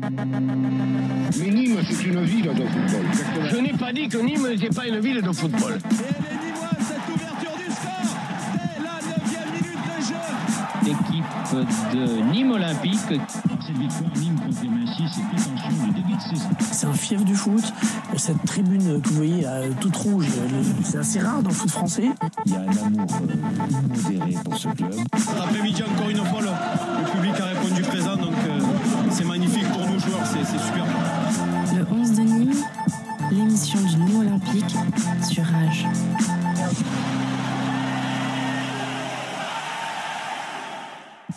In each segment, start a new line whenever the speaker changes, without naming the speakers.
Mais Nîmes, c'est une ville de football.
Je n'ai pas dit que Nîmes n'était pas une ville de football.
Et elle est Nîmoise, cette ouverture du score dès la 9 minute de jeu.
L'équipe de Nîmes Olympique.
Cette victoire Nîmes ses prétentions de début de saison.
C'est un fief du foot. Cette tribune que vous voyez euh, toute rouge, c'est assez rare dans le foot français.
Il y a un amour euh, immodéré pour ce club.
Après-midi, encore une fois, le, le public a répondu présent,
sur Rage.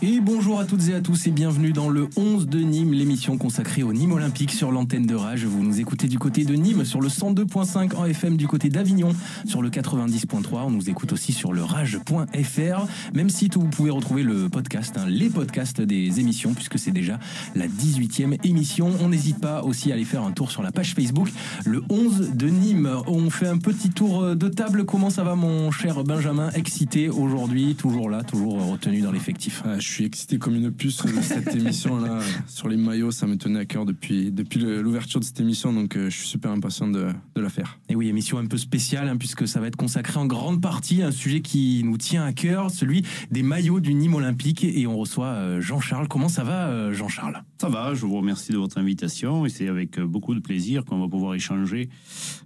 Et bonjour à toutes et à tous et bienvenue dans le 11 de Nîmes, l'émission consacrée au Nîmes Olympique sur l'antenne de Rage. Vous nous écoutez du côté de Nîmes sur le 102.5 en FM, du côté d'Avignon sur le 90.3. On nous écoute aussi sur le rage.fr. Même site où vous pouvez retrouver le podcast, hein, les podcasts des émissions, puisque c'est déjà la 18e émission. On n'hésite pas aussi à aller faire un tour sur la page Facebook, le 11 de Nîmes. On fait un petit tour de table. Comment ça va, mon cher Benjamin? Excité aujourd'hui, toujours là, toujours retenu dans l'effectif.
Suis excité comme une puce de cette émission-là. Sur les maillots, ça me tenait à cœur depuis, depuis l'ouverture de cette émission, donc euh, je suis super impatient de, de la faire.
Et oui, émission un peu spéciale, hein, puisque ça va être consacré en grande partie à un sujet qui nous tient à cœur, celui des maillots du Nîmes Olympique. Et on reçoit euh, Jean-Charles. Comment ça va, euh, Jean-Charles?
Ça va, je vous remercie de votre invitation et c'est avec beaucoup de plaisir qu'on va pouvoir échanger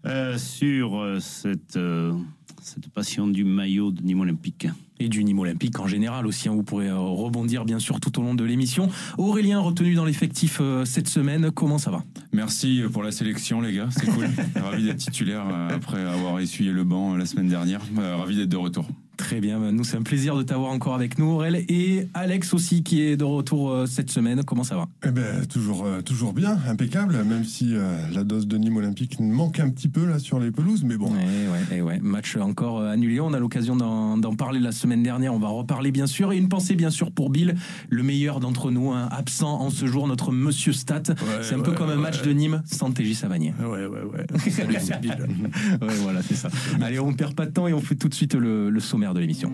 euh, sur euh, cette, euh, cette passion du maillot de Nîmes Olympique.
Et du Nîmes Olympique en général aussi. hein. Vous pourrez euh, rebondir, bien sûr, tout au long de l'émission. Aurélien, retenu dans l'effectif euh, cette semaine, comment ça va?
Merci pour la sélection, les gars. C'est cool. Ravi d'être titulaire euh, après avoir essuyé le banc la semaine dernière. Euh, Ravi d'être de retour.
Très bien, bah, nous c'est un plaisir de t'avoir encore avec nous, Aurel. Et Alex aussi qui est de retour euh, cette semaine. Comment ça va?
Eh ben, toujours, euh, toujours bien, impeccable, même si euh, la dose de Nîmes Olympique manque un petit peu là sur les pelouses, mais bon.
Ouais, ouais, et ouais. Match encore annulé. On a l'occasion d'en parler la semaine dernière. On va en reparler bien sûr. Et une pensée bien sûr pour Bill, le meilleur d'entre nous, hein, absent en ce jour, notre Monsieur Stat. c'est un peu comme un match de Nîmes sans TJ Savanier.
Ouais, ouais, ouais. Salut, Bill.
ouais, voilà, c'est ça. Allez, on perd pas de temps et on fait tout de suite le, le de l'émission.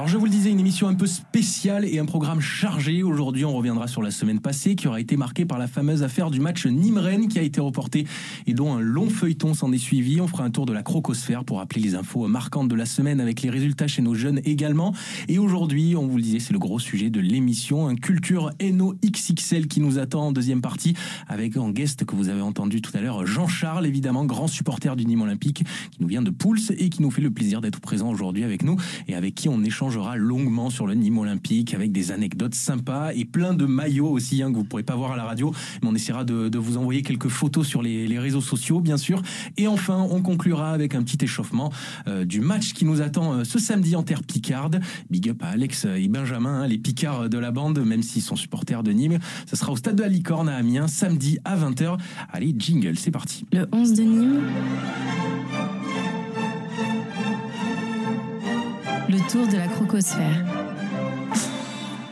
Alors je vous le disais, une émission un peu spéciale et un programme chargé. Aujourd'hui, on reviendra sur la semaine passée qui aura été marquée par la fameuse affaire du match Nîmes-Rennes qui a été reporté et dont un long feuilleton s'en est suivi. On fera un tour de la crocosphère pour rappeler les infos marquantes de la semaine avec les résultats chez nos jeunes également. Et aujourd'hui, on vous le disait, c'est le gros sujet de l'émission, un culture NO XXL qui nous attend en deuxième partie avec en guest que vous avez entendu tout à l'heure, Jean-Charles, évidemment, grand supporter du Nîmes Olympique qui nous vient de Pouls et qui nous fait le plaisir d'être présent aujourd'hui avec nous et avec qui on échangera longuement sur le Nîmes Olympique avec des anecdotes sympas et plein de maillots aussi hein, que vous pourrez pas voir à la radio, mais on essaiera de, vous envoyer quelques photos sur les, les réseaux sociaux, bien sûr. Et enfin, on conclura avec un petit échauffement euh, du match qui nous attend euh, ce samedi en terre picarde. Big up à Alex et Benjamin, hein, les picards de la bande, même s'ils sont supporters de Nîmes. Ça sera au stade de la Licorne à Amiens, samedi à 20h. Allez, jingle, c'est parti.
Le 11 de Nîmes, tour de la crocosphère.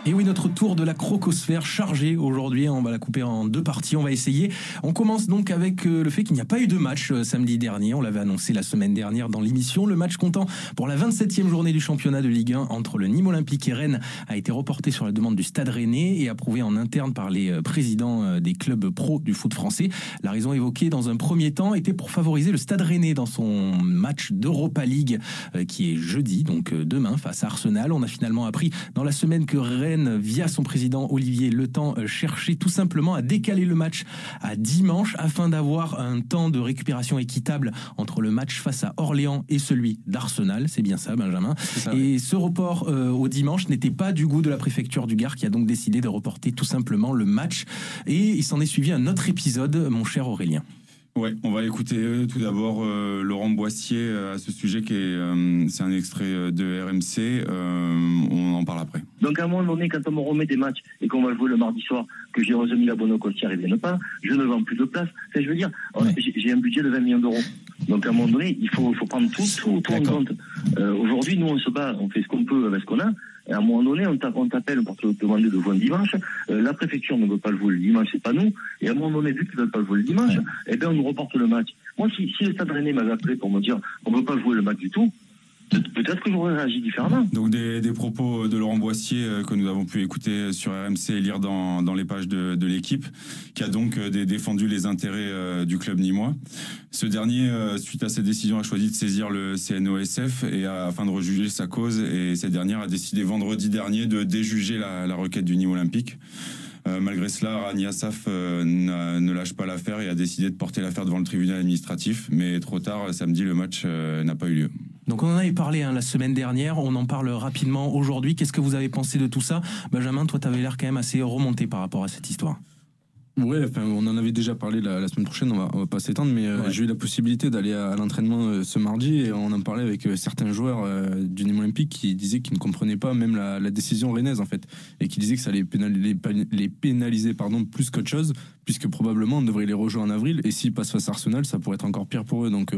Et oui, notre tour de la crocosphère chargé aujourd'hui. On va la couper en deux parties. On va essayer. On commence donc avec euh, le fait qu'il n'y a pas eu de match euh, samedi dernier. On l'avait annoncé la semaine dernière dans l'émission. Le match comptant pour la 27e journée du championnat de Ligue 1 entre le Nîmes Olympique et Rennes a été reporté sur la demande du Stade Rennais et approuvé en interne par les euh, présidents des clubs pro du foot français. La raison évoquée dans un premier temps était pour favoriser le Stade Rennais dans son match d'Europa League qui est jeudi, donc demain, face à Arsenal. On a finalement appris dans la semaine que Rennes, via son président Olivier Le Temps, euh, cherchait tout simplement à décaler le match à dimanche afin d'avoir un temps de récupération équitable entre le match face à Orléans et celui d'Arsenal. C'est bien ça, Benjamin.
ça,
et ce report euh, au dimanche n'était pas du goût de la préfecture du Gard qui a donc décidé de reporter tout simplement le match. Et il s'en est suivi un autre épisode, mon cher Aurélien.
Ouais, on va écouter euh, tout d'abord euh, Laurent Boissier euh, à ce sujet qui est, euh, c'est un extrait de RMC. euh, on en parle après.
Donc à un moment donné, quand on me remet des matchs et qu'on va jouer le mardi soir, que j'ai remis la bonne costière et viennent pas, je ne vends plus de place. Enfin, je veux dire, j'ai j'ai un budget de 20 millions d'euros. Donc à un moment donné, il faut, prendre tout, tout, tout en compte. Aujourd'hui, nous, on se bat, on fait ce qu'on peut avec ce qu'on a. Et à un moment donné, on t'a- on t'appelle pour te demander de jouer un dimanche. Euh, la préfecture ne veut pas le jouer le dimanche, c'est pas nous. Et à un moment donné, vu qu'ils veulent pas le jouer le dimanche, eh bien, on nous reporte le match. Moi, si, si le Stade Rennais m'avait appelé pour me dire on veut pas jouer le match du tout, Peut-être que j'aurais réagi différemment.
Donc des, propos de Laurent Boissier euh, que nous avons pu écouter sur RMC et lire dans, dans les pages de, l'équipe, qui a donc euh, défendu les intérêts euh, du club nîmois. Ce dernier, suite à cette décision, a choisi de saisir le CNOSF et afin de rejuger sa cause. Et cette dernière a décidé vendredi dernier de déjuger la, requête du Nîmes Olympique. Malgré cela, Rani Assaf ne lâche pas l'affaire et a décidé de porter l'affaire devant le tribunal administratif. Mais trop tard, samedi, le match n'a pas eu lieu.
Donc on en avait parlé hein, la semaine dernière, on en parle rapidement aujourd'hui. Qu'est-ce que vous avez pensé de tout ça? Benjamin, toi, tu avais l'air quand même assez remonté par rapport à cette histoire.
Ouais, enfin, on en avait déjà parlé la, semaine prochaine, on va, va pas s'étendre, mais euh, j'ai eu la possibilité d'aller à, l'entraînement euh, ce mardi et on en parlait avec euh, certains joueurs du Nîmes Olympique qui disaient qu'ils ne comprenaient pas même la, décision rennaise en fait, et qui disaient que ça allait pénaliser, les pénaliser pardon, plus qu'autre chose, puisque probablement on devrait les rejoindre en avril et s'ils passent face à Arsenal, ça pourrait être encore pire pour eux. Donc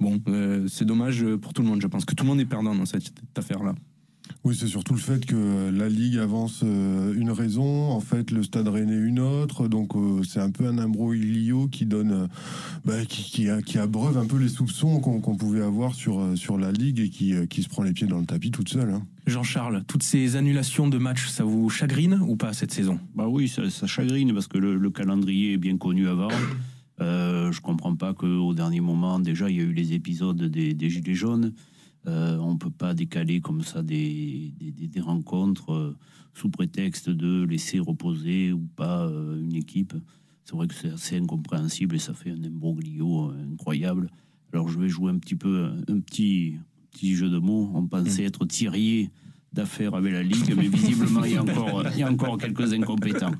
bon, c'est dommage pour tout le monde. Je pense que tout le monde est perdant dans cette affaire-là.
Oui, c'est surtout le fait que la Ligue avance euh, une raison, en fait le Stade Rennais une autre, donc euh, c'est un peu un imbroglio qui donne, euh, bah, qui, qui, abreuve un peu les soupçons qu'on pouvait avoir sur, sur la Ligue et qui, qui se prend les pieds dans le tapis toute seule. Hein.
Jean-Charles, toutes ces annulations de matchs, ça vous chagrine ou pas cette saison?
Bah oui, ça, chagrine parce que le, calendrier est bien connu avant. Euh, je comprends pas qu'au dernier moment, déjà, il y a eu les épisodes des, des Gilets jaunes. Euh, on ne peut pas décaler comme ça des, des, rencontres euh, sous prétexte de laisser reposer ou pas euh, une équipe. C'est vrai que c'est assez incompréhensible et ça fait un imbroglio incroyable. Alors je vais jouer un petit peu un petit, petit jeu de mots. On pensait mmh. être tiré d'affaires avec la Ligue, mais visiblement, il y a encore, il y a encore quelques incompétents.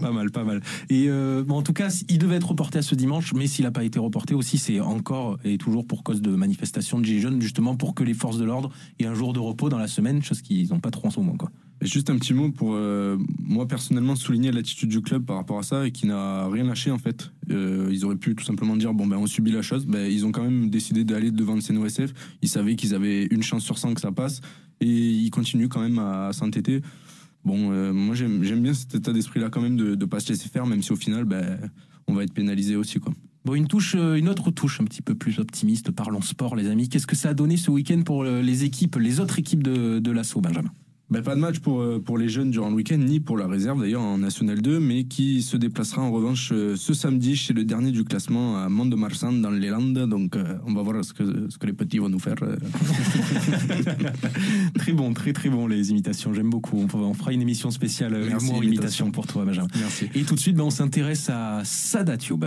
pas mal, pas mal. Et euh, bon, en tout cas, il devait être reporté à ce dimanche, mais s'il n'a pas été reporté aussi, c'est encore et toujours pour cause de manifestations de Gilets jaunes, justement pour que les forces de l'ordre aient un jour de repos dans la semaine, chose qu'ils n'ont pas trop en ce moment. Quoi.
juste un petit mot pour euh, moi personnellement souligner l'attitude du club par rapport à ça et qui n'a rien lâché en fait. Euh, ils auraient pu tout simplement dire bon ben on subit la chose, ben, ils ont quand même décidé d'aller devant le CNOSF. Ils savaient qu'ils avaient une chance sur 100 que ça passe et ils continuent quand même à, s'entêter. Bon, euh, moi j'aime bien cet état d'esprit-là quand même de ne pas se laisser faire, même si au final, ben, on va être pénalisé aussi. Quoi.
Bon, une touche, euh, une autre touche un petit peu plus optimiste. Parlons sport, les amis. Qu'est-ce que ça a donné ce week-end pour euh, les équipes, les autres équipes de, de l'assaut, Benjamin?
Ben, pas de match pour, euh, pour les jeunes durant le week-end, ni pour la réserve d'ailleurs en National 2, mais qui se déplacera en revanche euh, ce samedi chez le dernier du classement à Mont-de-Marsan dans les Landes. Donc euh, on va voir ce que, ce que les petits vont nous faire.
très bon, très très bon les imitations, j'aime beaucoup. On, fera une émission spéciale Merci, humour imitation pour toi Benjamin.
Merci.
Et tout de suite, ben, on s'intéresse à Youb. Tube,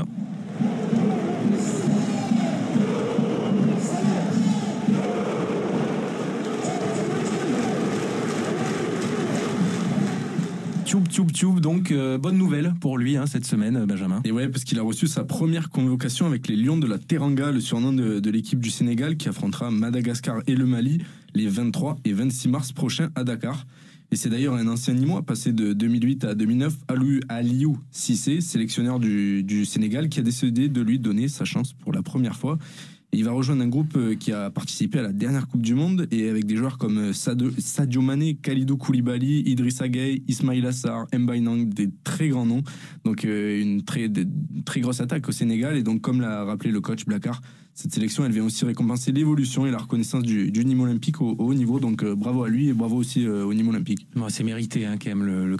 tube, tube. Donc, euh, bonne nouvelle pour lui hein, cette semaine, Benjamin.
Et ouais, parce qu'il a reçu sa première convocation avec les Lions de la Teranga, le surnom de, l'équipe du Sénégal, qui affrontera Madagascar et le Mali les 23 et 26 mars prochains à Dakar. Et c'est d'ailleurs un ancien Nîmois, passé de 2008 à 2009, Aliou Sissé, sélectionneur du Sénégal, qui a décidé de lui donner sa chance pour la première fois il va rejoindre un groupe euh, qui a participé à la dernière Coupe du Monde et avec des joueurs comme euh, Sadio Mané, Khalidou Koulibaly, Idrissa Gueye, Ismail Assar, Mbaye des très grands noms. Donc euh, une très, très grosse attaque au Sénégal. Et donc, comme l'a rappelé le coach Blacard, cette sélection, elle vient aussi récompenser l'évolution et la reconnaissance du, niveau olympique au, haut niveau. Donc bravo à lui et bravo aussi au niveau olympique.
c'est mérité hein, quand même le, le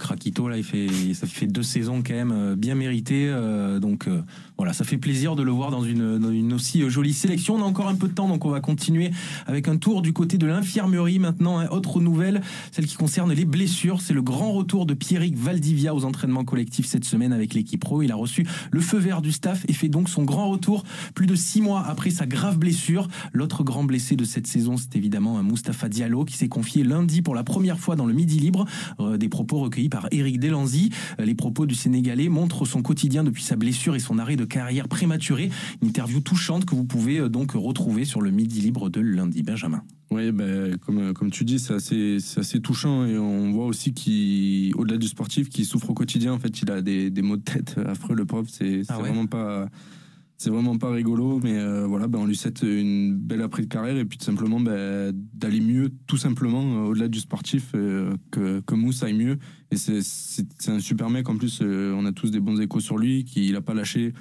là. Il fait ça fait deux saisons quand même bien méritées. donc voilà, ça fait plaisir de le voir dans une, aussi jolie sélection on a encore un peu de temps, donc on va continuer avec un tour du côté de l'infirmerie maintenant. Hein. Autre nouvelle, celle qui concerne les blessures. C'est le grand retour de Pierrick Valdivia aux entraînements collectifs cette semaine avec l'équipe pro. Il a reçu le feu vert du staff et fait donc son grand retour plus de six mois après sa grave blessure. L'autre grand blessé de cette saison, c'est évidemment un Mustapha Diallo qui s'est confié lundi pour la première fois dans le Midi Libre. Euh, des propos recueillis par Eric Delanzy. Euh, les propos du Sénégalais montrent son quotidien depuis sa blessure et son arrêt de carrière prématuré. Une interview touchante que vous pouvez euh, donc retrouver sur le Midi Libre de lundi. Benjamin.
Oui, ben, comme, comme tu dis, c'est assez, assez, touchant et on voit aussi qu'au-delà du sportif, qui souffre au quotidien. En fait, il a des, des maux de tête affreux, le prof. C'est ah vraiment pas. C'est vraiment pas rigolo, mais euh, voilà, ben on lui souhaite une belle après de carrière et puis tout simplement ben, d'aller mieux, tout simplement, euh, au-delà du sportif, euh, que, que Mousse aille mieux. Et c'est un super mec, en plus, on a tous des bons échos sur lui, qu'il n'a pas lâché.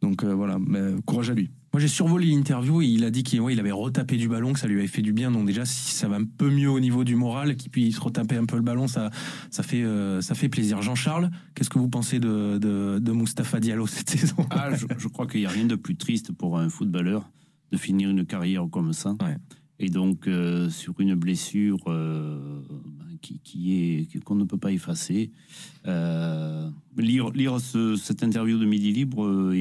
Donc voilà, ben, courage à lui.
Moi, j'ai survolé l'interview et il a dit qu'il ouais, il avait retapé du ballon, que ça lui avait fait du bien. Donc déjà, si ça va un peu mieux au niveau du moral, qu'il puisse retaper un peu le ballon, ça, ça fait, euh, ça fait plaisir. Jean-Charles, qu'est-ce que vous pensez de, de, de Mustapha Diallo cette saison?
Ah, je, je, crois qu'il n'y a rien de plus triste pour un footballeur de finir une carrière comme ça.
Ouais.
Et donc, euh, sur une blessure euh, qui, qui, est qu'on ne peut pas effacer, euh, lire, lire ce, cette interview de Midi Libre,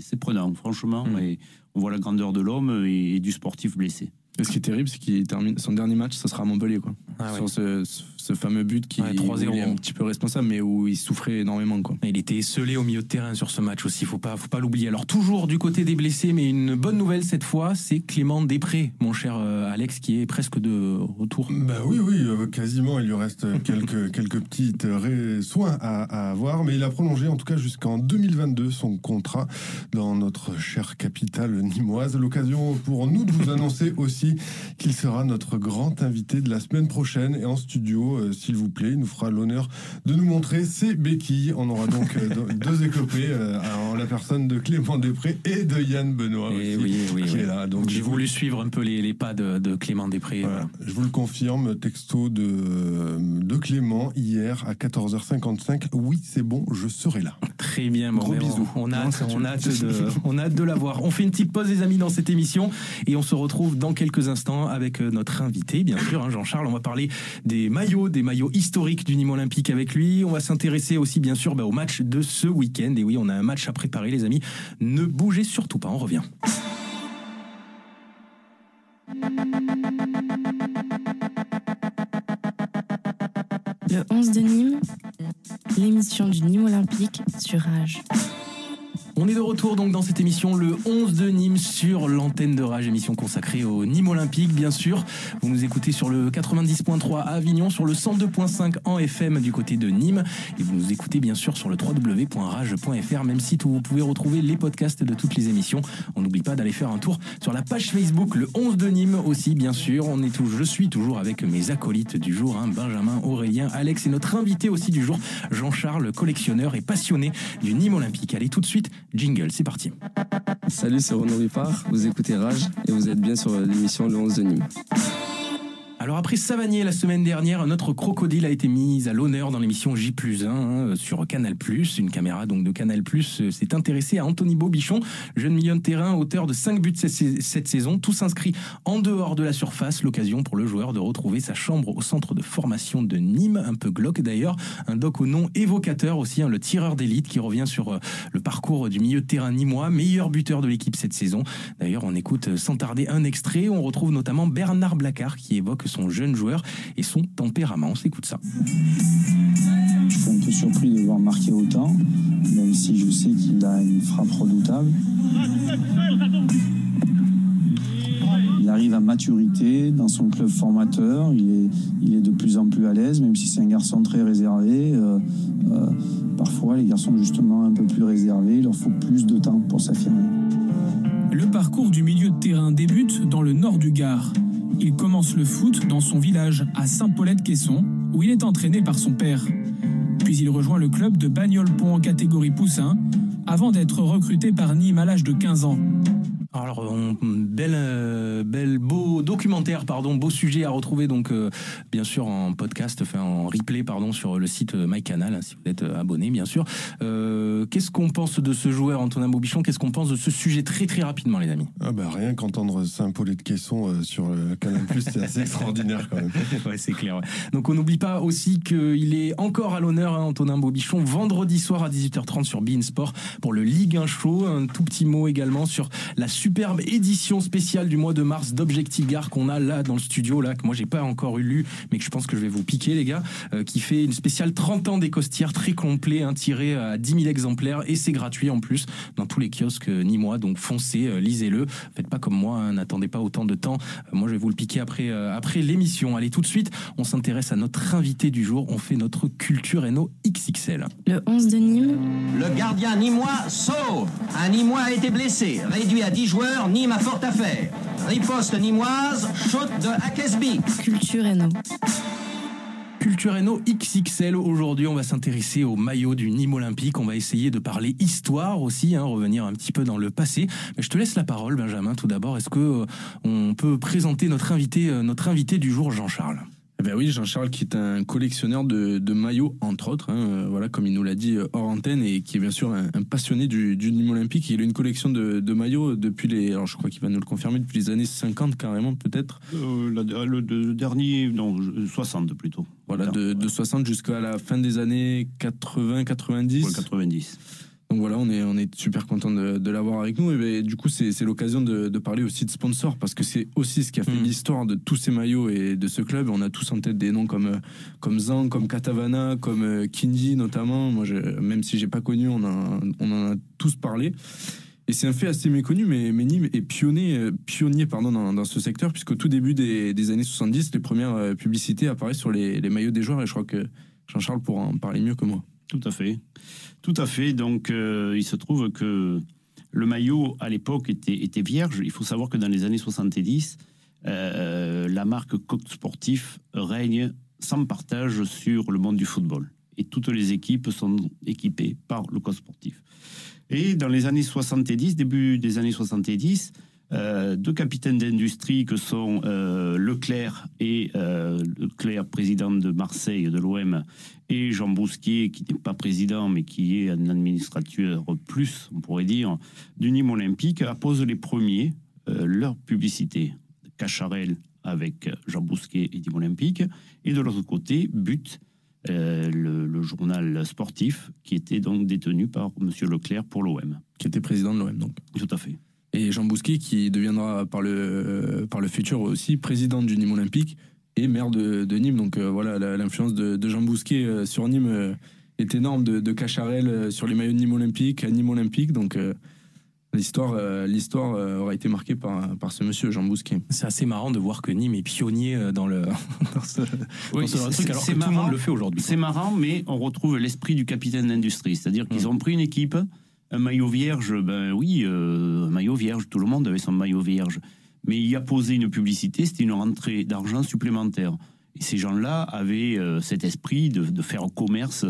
c'est prenant, franchement.
Mm.
Et on voit la grandeur de l'homme et, et, du sportif blessé.
Et ce qui est terrible, c'est qu'il termine son dernier match, ça sera à Montpellier, quoi.
Ah,
Sur
ouais.
ce, ce, ce fameux but qui
Ouais,
où
3-0.
il est un petit peu responsable, mais où il souffrait énormément, quoi.
Il était esselé au milieu de terrain sur ce match aussi, faut pas, faut pas l'oublier. Alors toujours du côté des blessés, mais une bonne nouvelle cette fois, c'est Clément Després, mon cher euh, Alex, qui est presque de retour.
Bah oui, oui, euh, quasiment. Il lui reste quelques, quelques petits ré- soins à, à avoir, mais il a prolongé en tout cas jusqu'en 2022 son contrat dans notre chère capitale nimoise. L'occasion pour nous de vous annoncer aussi qu'il sera notre grand invité de la semaine prochaine et en studio, euh, s'il vous plaît, il nous fera l'honneur de nous montrer ses béquilles. On aura donc euh, deux- écopées euh, en la personne de Clément Després et de Yann Benoît
Et
aussi,
oui, oui,
qui
oui.
est là. Donc
J'ai
vous-
voulu suivre un peu les, les pas de, de Clément Després.
voilà. Je vous le confirme, texto de, de Clément hier à 14h55. Oui, c'est bon, je serai là.
Très bien, bon,
Gros
on-
bisous.
On, a on, a hâte de, on a hâte de la voir. On fait une petite pause, les amis, dans cette émission et on se retrouve dans quelques instants avec euh, notre invité, bien sûr, hein, Jean-Charles. On va parler des maillots, des maillots historiques du Nîmes Olympique avec lui. On va s'intéresser aussi, bien sûr, bah, au match de ce week-end. Et oui, on a un match à préparer, les amis. Ne bougez surtout pas, on revient.
Le 11 de Nîmes, l'émission du Nîmes Olympique sur Rage.
On est de retour donc dans cette émission le 11 de Nîmes sur l'antenne de Rage, émission consacrée au Nîmes Olympique bien sûr. Vous nous écoutez sur le 90.3 à Avignon, sur le 102.5 en FM du côté de Nîmes et vous nous écoutez bien sûr sur le www.rage.fr même site où vous pouvez retrouver les podcasts de toutes les émissions. On n'oublie pas d'aller faire un tour sur la page Facebook le 11 de Nîmes aussi bien sûr. On est tout, je suis toujours avec mes acolytes du jour, hein, Benjamin, Aurélien, Alex et notre invité aussi du jour, Jean-Charles, collectionneur et passionné du Nîmes Olympique. Allez tout de suite, jingle, c'est parti.
Salut, c'est Renaud Ripard, vous écoutez Rage et vous êtes bien sur l'émission Le 11 de Nîmes.
Après Savanier la semaine dernière, notre crocodile a été mis à l'honneur dans l'émission J 1 hein, sur Canal+. Une caméra donc de Canal+, euh, s'est intéressée à Anthony Bobichon, jeune milieu de terrain, auteur de 5 buts cette, saison, tous inscrits en dehors de la surface. L'occasion pour le joueur de retrouver sa chambre au centre de formation de Nîmes, un peu glauque d'ailleurs, un doc au nom évocateur aussi, hein, le tireur d'élite qui revient sur euh, le parcours du milieu de terrain nîmois, meilleur buteur de l'équipe cette saison. D'ailleurs, on écoute euh, sans tarder un extrait, on retrouve notamment Bernard Blacard qui évoque son jeune joueur et son tempérament. On s'écoute ça.
Je suis un peu surpris de voir marquer autant, même si je sais qu'il a une frappe redoutable. Il arrive à maturité dans son club formateur, il est, il est de plus en plus à l'aise, même si c'est un garçon très réservé. Euh, euh, parfois, les garçons justement un peu plus réservés, il leur faut plus de temps pour s'affirmer.
Le parcours du milieu de terrain débute dans le nord du Gard. Il commence le foot dans son village à Saint-Paulette-Quesson, où il est entraîné par son père. Puis il rejoint le club de Bagnoles-Pont en catégorie poussin, avant d'être recruté par Nîmes à l'âge de 15 ans.
Bel, euh, bel, beau documentaire, pardon, beau sujet à retrouver donc euh, bien sûr en podcast, enfin en replay, pardon, sur le site euh, MyCanal, hein, si vous êtes abonné, bien sûr. Euh, Qu'est-ce qu'on pense de ce joueur, Antonin Bobichon? Qu'est-ce qu'on pense de ce sujet très très rapidement, les amis?
Ah bah rien qu'entendre Saint-Paulé de Caisson sur le Canal Plus, c'est assez extraordinaire quand même.
ouais, c'est clair. ouais. Donc on n'oublie pas aussi qu'il est encore à l'honneur, hein, Antonin Bobichon, vendredi soir à 18h30 sur Bein Sport pour le Ligue 1 Show. Un tout petit mot également sur la superbe édition spéciale du mois de mars d'Objectif Gare qu'on a là dans le studio, là, que moi j'ai pas encore eu lu, mais que je pense que je vais vous piquer, les gars, euh, qui fait une spéciale 30 ans des costières très complet, hein, tiré à 10 000 exemplaires et c'est gratuit en plus dans tous les kiosques euh, nîmois. Donc foncez, euh, lisez-le. Faites pas comme moi, hein, n'attendez pas autant de temps. Euh, moi je vais vous le piquer après, euh, après l'émission. Allez, tout de suite, on s'intéresse à notre invité du jour. On fait notre culture et nos XXL.
Le 11 de Nîmes,
Le gardien nîmois sauve. Un nîmois a été blessé. Réduit à 10 joueurs, Nîmes a fort à Riposte nîmoise, chute de.
Culture et nos.
Culture NO XXL. Aujourd'hui, on va s'intéresser au maillot du Nîmes Olympique. On va essayer de parler histoire aussi, hein, revenir un petit peu dans le passé. Mais je te laisse la parole, Benjamin. Tout d'abord, est-ce que euh, on peut présenter notre invité, euh, notre invité du jour, Jean-Charles?
Eh ben oui, Jean-Charles qui est un collectionneur de, de maillots, entre autres, hein, euh, voilà, comme il nous l'a dit euh, hors antenne, et qui est bien sûr un, un passionné du, du Nîmes Olympique. Il a une collection de, de maillots depuis les, alors je crois qu'il va nous le confirmer, depuis les années 50 carrément peut-être.
Euh, la- le, le dernier, non, 60 plutôt.
Voilà, de, de 60 jusqu'à la fin des années 80, 90.
Ouais, 90.
Donc voilà, on est, on est super content de, de l'avoir avec nous. Et ben, du coup, c'est c'est l'occasion de, de parler aussi de sponsors parce que c'est aussi ce qui a fait l'histoire de tous ces maillots et de ce club. On a tous en tête des noms comme, euh, comme Zang, comme Katavana, comme euh, Kindy notamment. Moi, je, même si j'ai pas connu, on, a, on en a tous parlé. Et c'est un fait assez méconnu, mais, mais Nîmes est pionnier, euh, pionnier pardon, dans, dans ce secteur, puisqu'au tout début des, des années 70, les premières publicités apparaissent sur les, les maillots des joueurs, et je crois que Jean-Charles pourra en parler mieux que moi.
Tout à fait. Tout à fait. Donc, euh, il se trouve que le maillot, à l'époque, était, était vierge. Il faut savoir que dans les années 70, euh, la marque Coq Sportif règne sans partage sur le monde du football. Et toutes les équipes sont équipées par le Coq Sportif. Et dans les années 70, début des années 70, euh, deux capitaines d'industrie que sont euh, Leclerc et euh, Leclerc, président de Marseille de l'OM, et Jean Bousquier, qui n'est pas président, mais qui est un administrateur plus, on pourrait dire, du Nîmes Olympique, apposent les premiers euh, leur publicité. Cacharel avec Jean Bousquet et Nîmes Olympique, et de l'autre côté, But, euh, le, le journal sportif, qui était donc détenu par Monsieur Leclerc pour l'OM.
Qui était président de l'OM, donc.
Tout à fait.
Et Jean Bousquet, qui deviendra par le, par le futur aussi président du Nîmes Olympique et maire de, de Nîmes. Donc euh, voilà, l'influence de, de Jean Bousquet euh, sur Nîmes euh, est énorme, de, de Cacharel sur les maillots de Nîmes Olympique, à Nîmes Olympique. Donc euh, l'histoire euh, l'histoire euh, aura été marquée par, par ce monsieur, Jean Bousquet.
C'est assez marrant de voir que Nîmes est pionnier dans, le, dans ce,
Oui,
dans ce truc, alors que tout le monde le fait aujourd'hui.
C'est marrant, mais on retrouve l'esprit du capitaine d'industrie. C'est-à-dire qu'ils ont pris une équipe, un maillot vierge, ben oui, euh, maillot vierge, tout le monde avait son maillot vierge. Mais il y a posé une publicité, c'était une rentrée d'argent supplémentaire. Et ces gens-là avaient euh, cet esprit de, faire commerce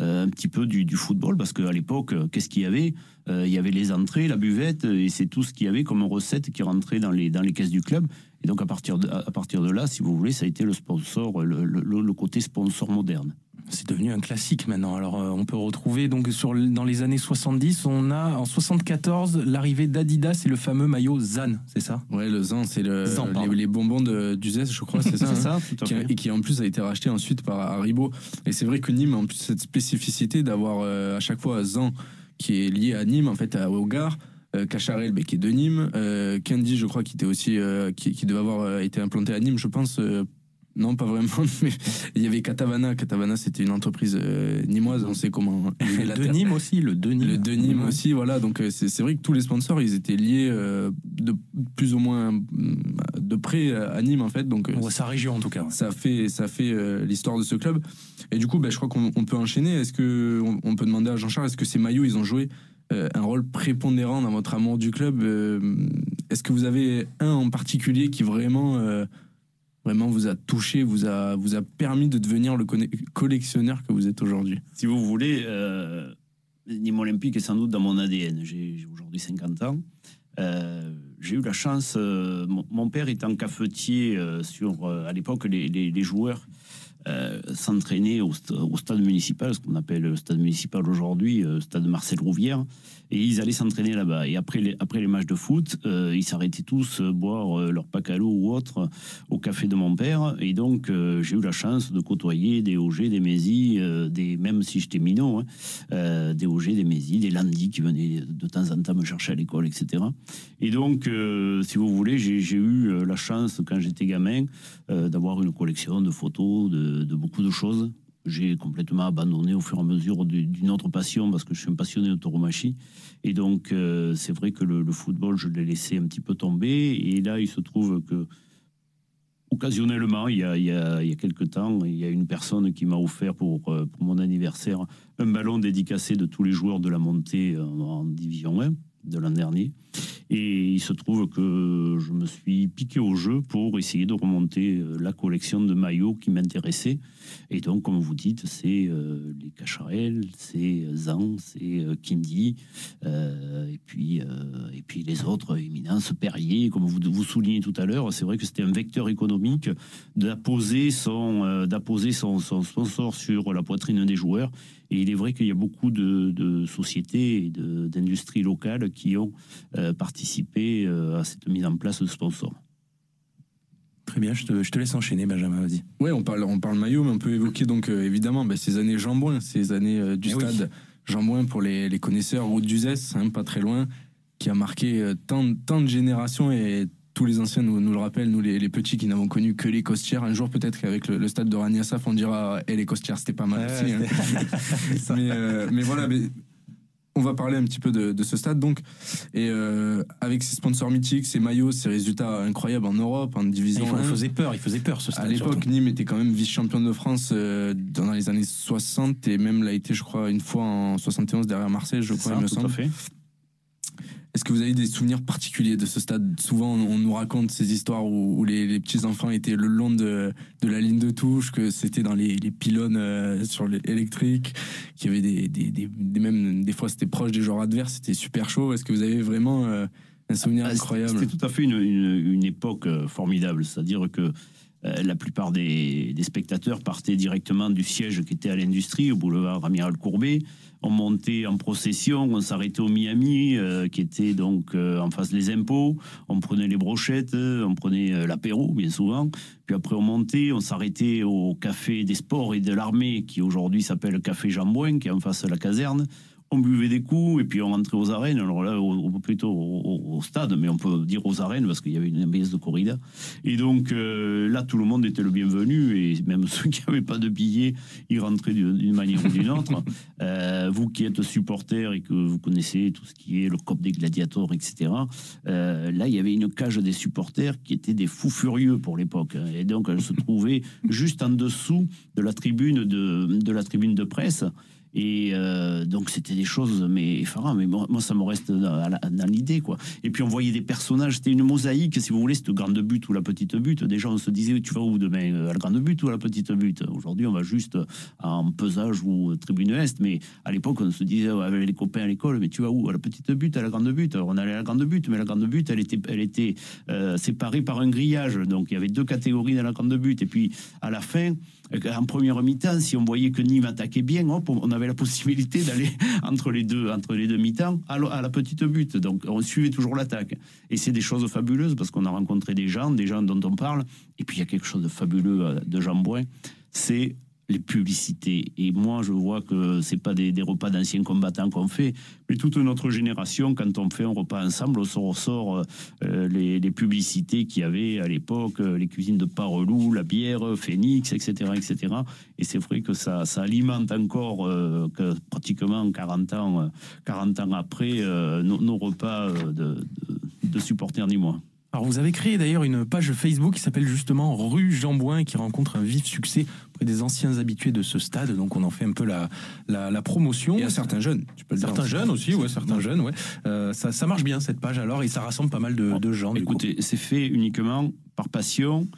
euh, un petit peu du, football, parce qu'à l'époque, qu'est-ce qu'il y avait? Il y avait les entrées, la buvette, et c'est tout ce qu'il y avait comme recette qui rentrait dans les, dans les caisses du club. Et donc à partir, de, à partir de là, si vous voulez, ça a été le sponsor, le côté sponsor moderne.
C'est devenu un classique maintenant. Alors, euh, on peut retrouver donc sur dans les années 70, on a en 74 l'arrivée d'Adidas et le fameux maillot Zan, c'est ça?
Ouais, le Zan, c'est le,
Zan,
les, les bonbons de, du Zest, je crois, c'est ça.
C'est
hein,
ça, tout à
qui a-
fait.
et qui en plus a été racheté ensuite par Haribo. Et c'est vrai que Nîmes a en plus cette spécificité d'avoir euh, à chaque fois Zan qui est lié à Nîmes, en fait, à, au Gard. Euh, Cacharel, ben, qui est de Nîmes. Euh, Candy, je crois, qui était aussi, euh, qui, qui devait avoir été implanté à Nîmes, je pense. Non, pas vraiment, mais il y avait Katavana. Katavana, c'était une entreprise euh, nîmoise, on sait comment.
Le
la
de Nîmes aussi, le de Nîmes.
le de Nîmes aussi, voilà. Donc euh, c'est vrai que tous les sponsors, ils étaient liés euh, de plus ou moins euh, de près à Nîmes en fait. Donc euh,
voit sa région en tout cas.
ça fait ça fait euh, l'histoire de ce club. Et du coup, ben, je crois qu'on on peut enchaîner. Est-ce que on, on peut demander à Jean-Charles, est-ce que ces maillots, ils ont joué un rôle prépondérant dans votre amour du club Est-ce que vous avez un en particulier qui vraiment vraiment vous a touché, vous a vous a permis de devenir le collectionneur que vous êtes aujourd'hui
Si vous voulez, euh, Nîmes Olympique est sans doute dans mon ADN. J'ai aujourd'hui 50 ans. Euh, j'ai eu la chance, euh, mon, père étant cafetier euh, sur, à l'époque, les- les joueurs euh, s'entraînaient au, st- au stade municipal, ce qu'on appelle le stade municipal aujourd'hui, euh, stade Marcel Rouvière, et ils allaient s'entraîner là-bas. Et après les, matchs de foot, euh, ils s'arrêtaient tous euh, boire leur pack à l'eau ou autre au café de mon père. Et donc, j'ai eu la chance de côtoyer des Auger, des des, même si j'étais minot, hein, des Auger, des Mésis, des Landy qui venaient de temps en temps me chercher à l'école, etc. Et donc, si vous voulez, j'ai eu la chance, quand j'étais gamin, d'avoir une collection de photos, de, de beaucoup de choses. J'ai complètement abandonné au fur et à mesure du- d'une autre passion parce que je suis un passionné de tauromachie. Et donc, euh, c'est vrai que le, football, je l'ai laissé un petit peu tomber. Et là, il se trouve que, occasionnellement, il y a, il y a, il y a quelques temps, il y a une personne qui m'a offert pour, euh, pour mon anniversaire un ballon dédicacé de tous les joueurs de la montée en Division 1. De l'an dernier. Et il se trouve que je me suis piqué au jeu pour essayer de remonter euh, la collection de maillots qui m'intéressait. Et donc, comme vous dites, c'est euh, les Cacharel, c'est Zan, c'est euh, Kindy, euh, et, puis, euh, et puis les autres, Éminence, Perrier, comme vous vous soulignez tout à l'heure. C'est vrai que c'était un vecteur économique d'apposer son, euh, son, son sponsor sur la poitrine des joueurs. Et il est vrai qu'il y a beaucoup de, de sociétés et d'industries locales qui ont euh, participé euh, à cette mise en place de sponsors.
Très bien, je te, je te laisse enchaîner, Benjamin, vas-y.
Ouais, on parle, on parle maillot, mais on peut évoquer donc euh, évidemment bah, ces années Jambouin, ces années euh, du
Eh oui.
stade Jambouin pour les, les connaisseurs, route d'Uzès, hein, pas très loin, qui a marqué euh, tant, tant de générations et tous les anciens nous, nous le rappellent, nous les, les petits qui n'avons connu que les Costières. Un jour peut-être qu'avec le, le stade de Ragnassaf, on dira et les Costières c'était pas mal
Ouais,
aussi. hein. mais, euh, mais voilà, mais on va parler un petit peu de, de ce stade donc et euh, avec ses sponsors mythiques, ses maillots, ses résultats incroyables en Europe, en division.
Il
1.
faisait peur, il faisait peur ce stade.
À l'époque. Nîmes était quand même vice-champion de France euh, dans les années 60 et même l'a été, je crois, une fois en 71 derrière Marseille, je crois,
ça,
il me
tout à
semble.
fait.
Est-ce que vous avez des souvenirs particuliers de ce stade? Souvent, on nous raconte ces histoires où, où les, les petits enfants étaient le long de, de la ligne de touche, que c'était dans les, les pylônes euh, sur l'électrique, qu'il y avait des, des, des, des- même des fois c'était proche des joueurs adverses, c'était super chaud. Est-ce que vous avez vraiment euh, un souvenir
Ah,
incroyable?
C'était tout à fait une, une- une époque euh, formidable. C'est-à-dire que euh, la plupart des, spectateurs partaient directement du siège qui était à l'industrie, au boulevard Amiral Courbet. On montait en procession, on s'arrêtait au Miami, euh, qui était donc euh, en face des impôts. On prenait les brochettes, on prenait l'apéro, bien souvent. Puis après, on montait, on s'arrêtait au café des sports et de l'armée, qui aujourd'hui s'appelle Café Jambouin, qui est en face de la caserne on buvait des coups et puis on rentrait aux arènes. Alors là, au- plutôt au, stade, mais on peut dire aux arènes parce qu'il y avait une ambiance de corrida. Et donc euh, là, tout le monde était le bienvenu et même ceux qui n'avaient pas de billets, ils rentraient d'une manière ou d'une autre. Euh, vous qui êtes supporter et que vous connaissez tout ce qui est le COP des gladiators, etc. euh, là, il y avait une cage des supporters qui étaient des fous furieux pour l'époque. hein. Et donc, elle se trouvait juste en dessous de la tribune de, de la tribune de presse. Et euh, donc c'était des choses mais effarantes. Mais moi, ça me reste dans, l'idée quoi. Et puis on voyait des personnages. C'était une mosaïque, si vous voulez, cette grande butte ou la petite butte. Déjà on se disait tu vas où demain euh, à la grande butte ou à la petite butte? Aujourd'hui on va juste en pesage ou tribune est. Mais à l'époque on se disait avec les copains à l'école mais tu vas où? À la petite butte à la grande butte? On allait à la grande butte mais la grande butte elle était elle était euh, séparée par un grillage. Donc il y avait deux catégories dans la grande butte. Et puis à la fin en première mi-temps, si on voyait que Nîmes attaquait bien, on avait la possibilité d'aller entre les deux, entre les deux mi-temps à, la- à la petite butte. Donc on suivait toujours l'attaque. Et c'est des choses fabuleuses parce qu'on a rencontré des gens, des gens dont on parle. Et puis il y a quelque chose de fabuleux euh, de Jean Bouin, c'est les publicités. Et moi, je vois que c'est pas des, repas d'anciens combattants qu'on fait, mais toute notre génération, quand on fait un repas ensemble, on ressort euh, les, les publicités qu'il y avait à l'époque, euh, les cuisines de Parelou, la bière, euh, Phoenix, etc., etc. Et c'est vrai que ça, alimente encore, euh, que pratiquement 40 ans, euh, 40 ans après, euh, nos, repas euh, de, de, de supporters ni moi.
Alors vous avez créé d'ailleurs une page Facebook qui s'appelle justement Rue Jambouin qui rencontre un vif succès auprès des anciens habitués de ce stade. Donc on en fait un peu la, la, la promotion.
Et à certains jeunes, tu peux le dire.
Certains jeunes aussi, ouais, certains jeunes, ouais. Euh, ça, ça marche bien cette page alors et ça rassemble pas mal de, de gens.
Écoutez, c'est fait uniquement par passion,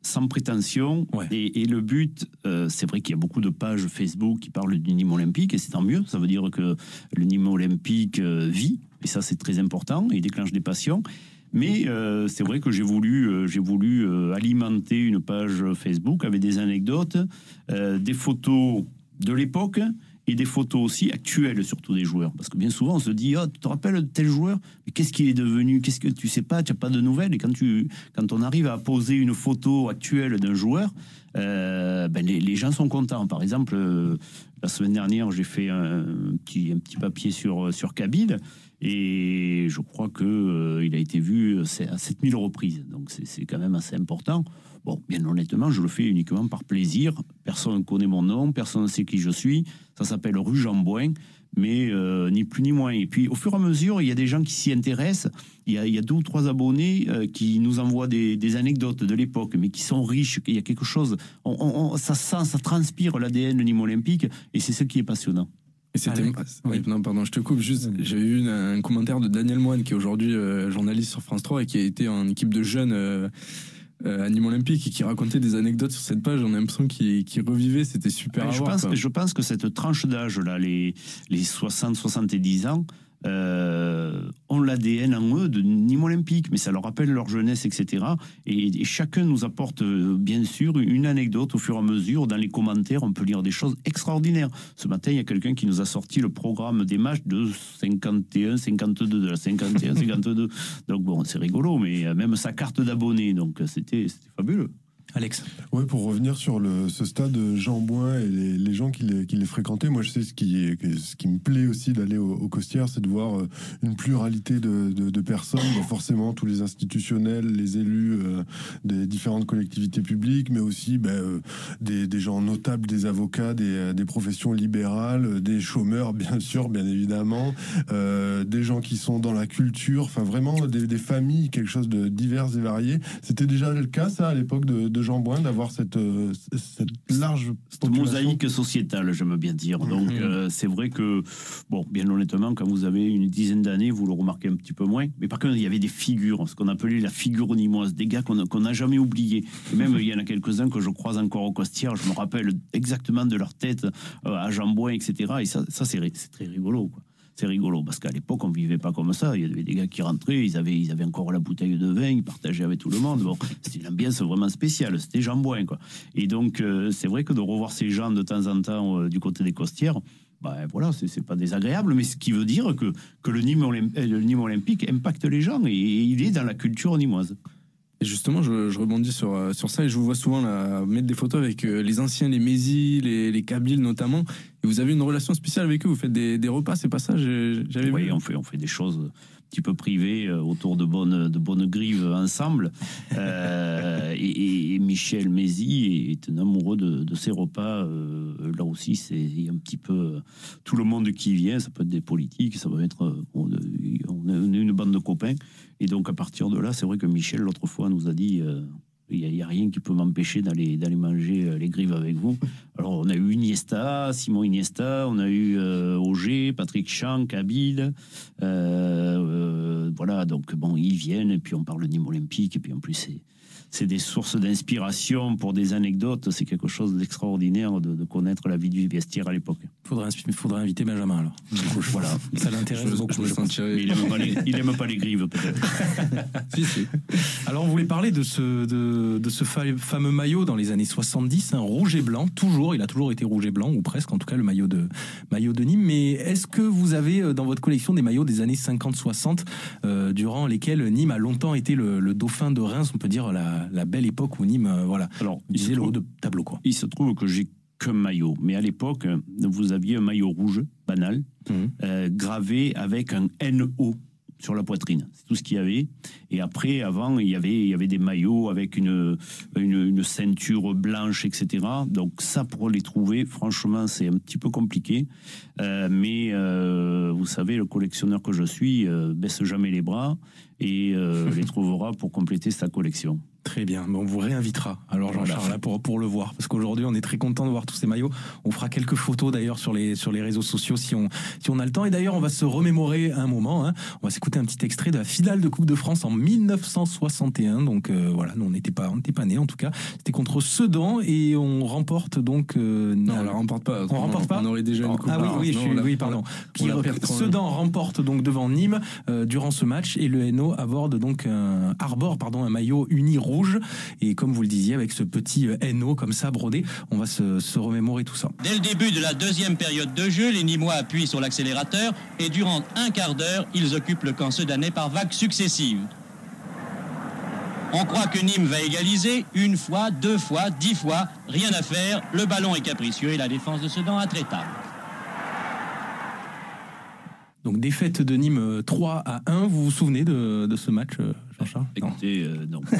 sans prétention. Et, et le but, euh, c'est vrai qu'il y a beaucoup de pages Facebook qui parlent du Nîmes olympique, et c'est tant mieux. Ça veut dire que le Nîmes olympique euh, vit, et ça c'est très important, et déclenche des passions. Mais euh, c'est vrai que j'ai voulu, euh, voulu euh, alimenter une page Facebook avec des anecdotes, des photos de l'époque et des photos aussi actuelles, surtout des joueurs. Parce que bien souvent, on se dit, ah, tu te rappelles de tel joueur? Mais qu'est-ce qu'il est devenu? Qu'est-ce que tu sais pas? Tu n'as pas de nouvelles? Et quand, tu, quand on arrive à poser une photo actuelle d'un joueur, ben les, gens sont contents. Par exemple, la semaine dernière, j'ai fait un petit, un petit papier sur, sur Kabil. Et je crois que euh, a été vu à 7000 reprises. Donc c'est quand même assez important. Bon, bien honnêtement, je le fais uniquement par plaisir. Personne ne connaît mon nom, personne ne sait qui je suis. Ça s'appelle Rue Jambouin, mais euh, ni plus ni moins. Et puis, au fur et à mesure, il y a des gens qui s'y intéressent. Il y, a, deux ou trois abonnés euh, qui nous envoient des, anecdotes de l'époque, mais qui sont riches. Il y a quelque chose. Ça sent, transpire l'ADN de Nîmes Olympique, et c'est ce qui est passionnant.
Et c'était. Oui, non, pardon, je te coupe juste. J'avais eu un commentaire de Daniel Moine, qui est aujourd'hui euh, journaliste sur France 3 et qui a été en équipe de jeunes euh, euh, Olympique et qui racontait des anecdotes sur cette page. On a l'impression qu'il revivait. C'était super. à
je,
voir,
pense,
quoi.
je pense que cette tranche d'âge, là, les, les 60-70 ans, euh, l'ADN en eux de Nîmes Olympique, mais ça leur rappelle leur jeunesse, etc. Et, chacun nous apporte, euh, bien sûr, une anecdote au fur et à mesure. Dans les commentaires, on peut lire des choses extraordinaires. Ce matin, il y a quelqu'un qui nous a sorti le programme des matchs de 51, 52, de la 51, 52. Donc bon, c'est rigolo, mais euh, même sa carte d'abonné, donc euh, c'était fabuleux.
Alex.
Ouais, pour revenir sur ce stade Jean Bouin et les, gens qui les, qui fréquentaient, moi je sais ce qui, me plaît aussi d'aller au, au Costières, c'est de voir euh, une pluralité de, personnes, forcément tous les institutionnels, les élus euh, des différentes collectivités publiques, mais aussi ben, euh, des, gens notables, des avocats, des, professions libérales, des chômeurs bien sûr, bien évidemment, des gens qui sont dans la culture, enfin vraiment des, des familles, quelque chose de divers et varié. C'était déjà le cas ça à l'époque de, de Jean Bouin d'avoir cette, euh, cette large
mosaïque sociétale, j'aime bien dire. Donc, euh, c'est vrai que, bon, bien honnêtement, quand vous avez une dizaine d'années, vous le remarquez un petit peu moins. Mais par contre, il y avait des figures, ce qu'on appelait la figure nimoise, des gars qu'on a- qu'on n'a jamais oubliés. Et même, il y en a quelques-uns que je croise encore au Costière. Je me rappelle exactement de leur tête euh, à Jean etc. Et ça, ça c'est très rigolo, quoi. C'est rigolo parce qu'à l'époque, on vivait pas comme ça. Il y avait des gars qui rentraient, ils avaient, ils avaient encore la bouteille de vin, ils partageaient avec tout le monde. Bon, c'était une ambiance vraiment spéciale. C'était Jean Bouin, quoi. Et donc, euh, c'est vrai que de revoir ces gens de temps en temps euh, du côté des Costières, ben voilà, c'est pas désagréable, mais ce qui veut dire que, que le, Nîmes euh, le Nîmes Olympique impacte les gens et il est dans la culture nîmoise.
Et justement, je, je rebondis sur, euh, sur ça et je vous vois souvent là, mettre des photos avec euh, les anciens, les Mésis, les, les Kabyles notamment. Et vous avez une relation spéciale avec eux, vous faites des, des repas, c'est pas ça J'avais
Oui,
vu.
on fait, on fait des choses un petit peu privées euh, autour de bonnes, de bonnes grives ensemble. Euh, et, et Michel Mézy est un amoureux de, de ses repas. Euh, là aussi, c'est un petit peu tout le monde qui vient. Ça peut être des politiques, ça peut être. On, on est une bande de copains. Et donc, à partir de là, c'est vrai que Michel, l'autre fois, nous a dit. euh, il n'y a, rien qui peut m'empêcher d'aller d'aller manger euh, les grives avec vous. Alors, on a eu Iniesta, Simon Iniesta, on a eu euh, Auger, Patrick Champ, Kabyle. Euh, euh, voilà, donc bon, ils viennent, et puis on parle de Nîmes Olympique, et puis en plus, c'est. C'est des sources d'inspiration pour des anecdotes. C'est quelque chose d'extraordinaire de, de connaître la vie du vestiaire à l'époque.
Faudrait, faudrait inviter Benjamin alors.
Voilà.
Ça l'intéresse beaucoup.
je
je pense.
il aime pas les, il aime pas les grives, peut-être.
Si, si.
Alors, on voulait parler de ce, de, de ce fa- fameux maillot dans les années 70, un rouge et blanc, toujours, il a toujours été rouge et blanc, ou presque, en tout cas, le maillot de, maillot de Nîmes. Mais est-ce que vous avez euh, dans votre collection des maillots des années 50-60, euh, durant lesquels Nîmes a longtemps été le, le dauphin de Reims, on peut dire la, la belle époque où Nîmes, euh, voilà,
Alors, il se
disait le haut
trouve-
de tableau, quoi.
Il se trouve que j'ai qu'un maillot. Mais à l'époque, vous aviez un maillot rouge, banal,
Mhm.
euh, gravé avec un NO sur la poitrine. C'est tout ce qu'il y avait. Et après, avant, il y avait, il y avait des maillots avec une, une, une ceinture blanche, etc. Donc ça, pour les trouver, franchement, c'est un petit peu compliqué. Euh, mais euh, vous savez, le collectionneur que je suis euh, baisse jamais les bras et euh, les trouvera pour compléter sa collection.
Très bien, mais on vous réinvitera alors Jean-Charles là, pour, pour le voir parce qu'aujourd'hui on est très content de voir tous ces maillots. On fera quelques photos d'ailleurs sur les, sur les réseaux sociaux si on, si on a le temps et d'ailleurs on va se remémorer un moment. hein. On va s'écouter un petit extrait de la finale de Coupe de France en 1961. Donc euh, voilà, nous on n'était pas, on pas nés en tout cas. C'était contre Sedan et on remporte donc. euh,
Non, on
la-
remporte pas.
On remporte pas
On aurait déjà une coupe.
Ah oui, oui, je
Non,
suis-
on la-
oui, pardon.
on.
Sedan remporte donc devant Nîmes euh, durant ce match et le NO aborde donc un arbore pardon un maillot uni rouge et comme vous le disiez avec ce petit euh, NO comme ça brodé, on va se, se remémorer tout ça.
Dès le début de la deuxième période de jeu, les Nîmois appuient sur l'accélérateur et durant un quart d'heure, ils occupent le camp sedanais par vagues successives. On croit que Nîmes va égaliser une fois, deux fois, dix fois. Rien à faire, le ballon est capricieux et la défense de Sedan intraitable.
Donc défaite de Nîmes euh, 3 à 1, vous vous souvenez de, de ce match euh, Jean-Charles
Écoutez, euh, non.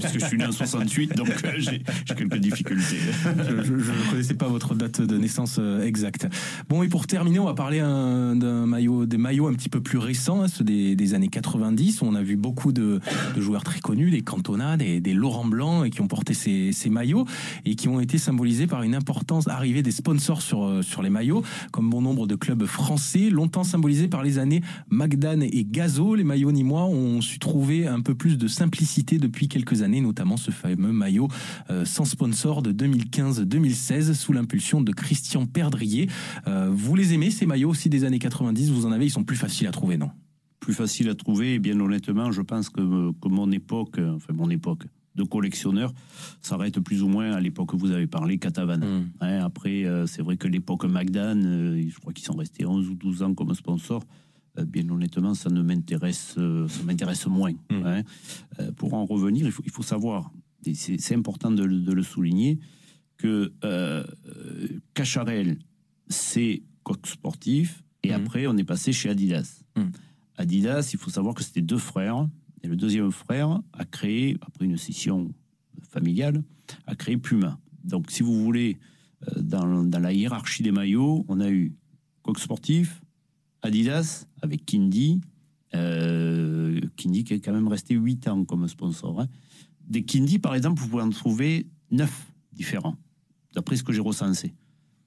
Parce que je suis né en 68, donc euh, j'ai quelques difficultés.
je ne connaissais pas votre date de naissance euh, exacte. Bon, et pour terminer, on va parler un- d'un maillot, des maillots un petit peu plus récents, hein, ceux des, des années 90. On a vu beaucoup de, de joueurs très connus, des Cantona, des, des Laurent Blanc, et qui ont porté ces, ces maillots et qui ont été symbolisés par une importance arrivée des sponsors sur, sur les maillots, comme bon nombre de clubs français, longtemps symbolisés par les années Magdan et Gazo. Les maillots nîmois ont su trouver un peu plus de simplicité depuis quelques années, notamment ce fameux maillot euh, sans sponsor de 2015-2016 sous l'impulsion de Christian Perdrier. Euh, vous les aimez ces maillots aussi des années 90 Vous en avez Ils sont plus faciles à trouver, non?
Plus facile à trouver, et bien honnêtement, je pense que, que mon époque, enfin mon époque de collectionneur, s'arrête plus ou moins à l'époque que vous avez parlé, Catavan. Hein, après, euh, c'est vrai que l'époque Magdan, euh, je crois qu'ils sont restés 11 ou 12 ans comme sponsor. Euh, bien honnêtement, ça ne m'intéresse, euh, ça m'intéresse moins. hein. Euh, pour en revenir, il faut, il faut savoir, et c'est important de, le- de le souligner, que euh, Cacharel, c'est coq sportif, et après, on est passé chez Adidas. Adidas, il faut savoir que c'était deux frères, et le deuxième frère a créé, après une scission familiale, a créé Puma. Donc, si vous voulez, dans, dans la hiérarchie des maillots, on a eu Coq Sportif, Adidas, avec Kindy, euh, Kindy qui est quand même resté 8 ans comme sponsor. hein. Des Kindy, par exemple, vous pouvez en trouver 9 différents, d'après ce que j'ai recensé.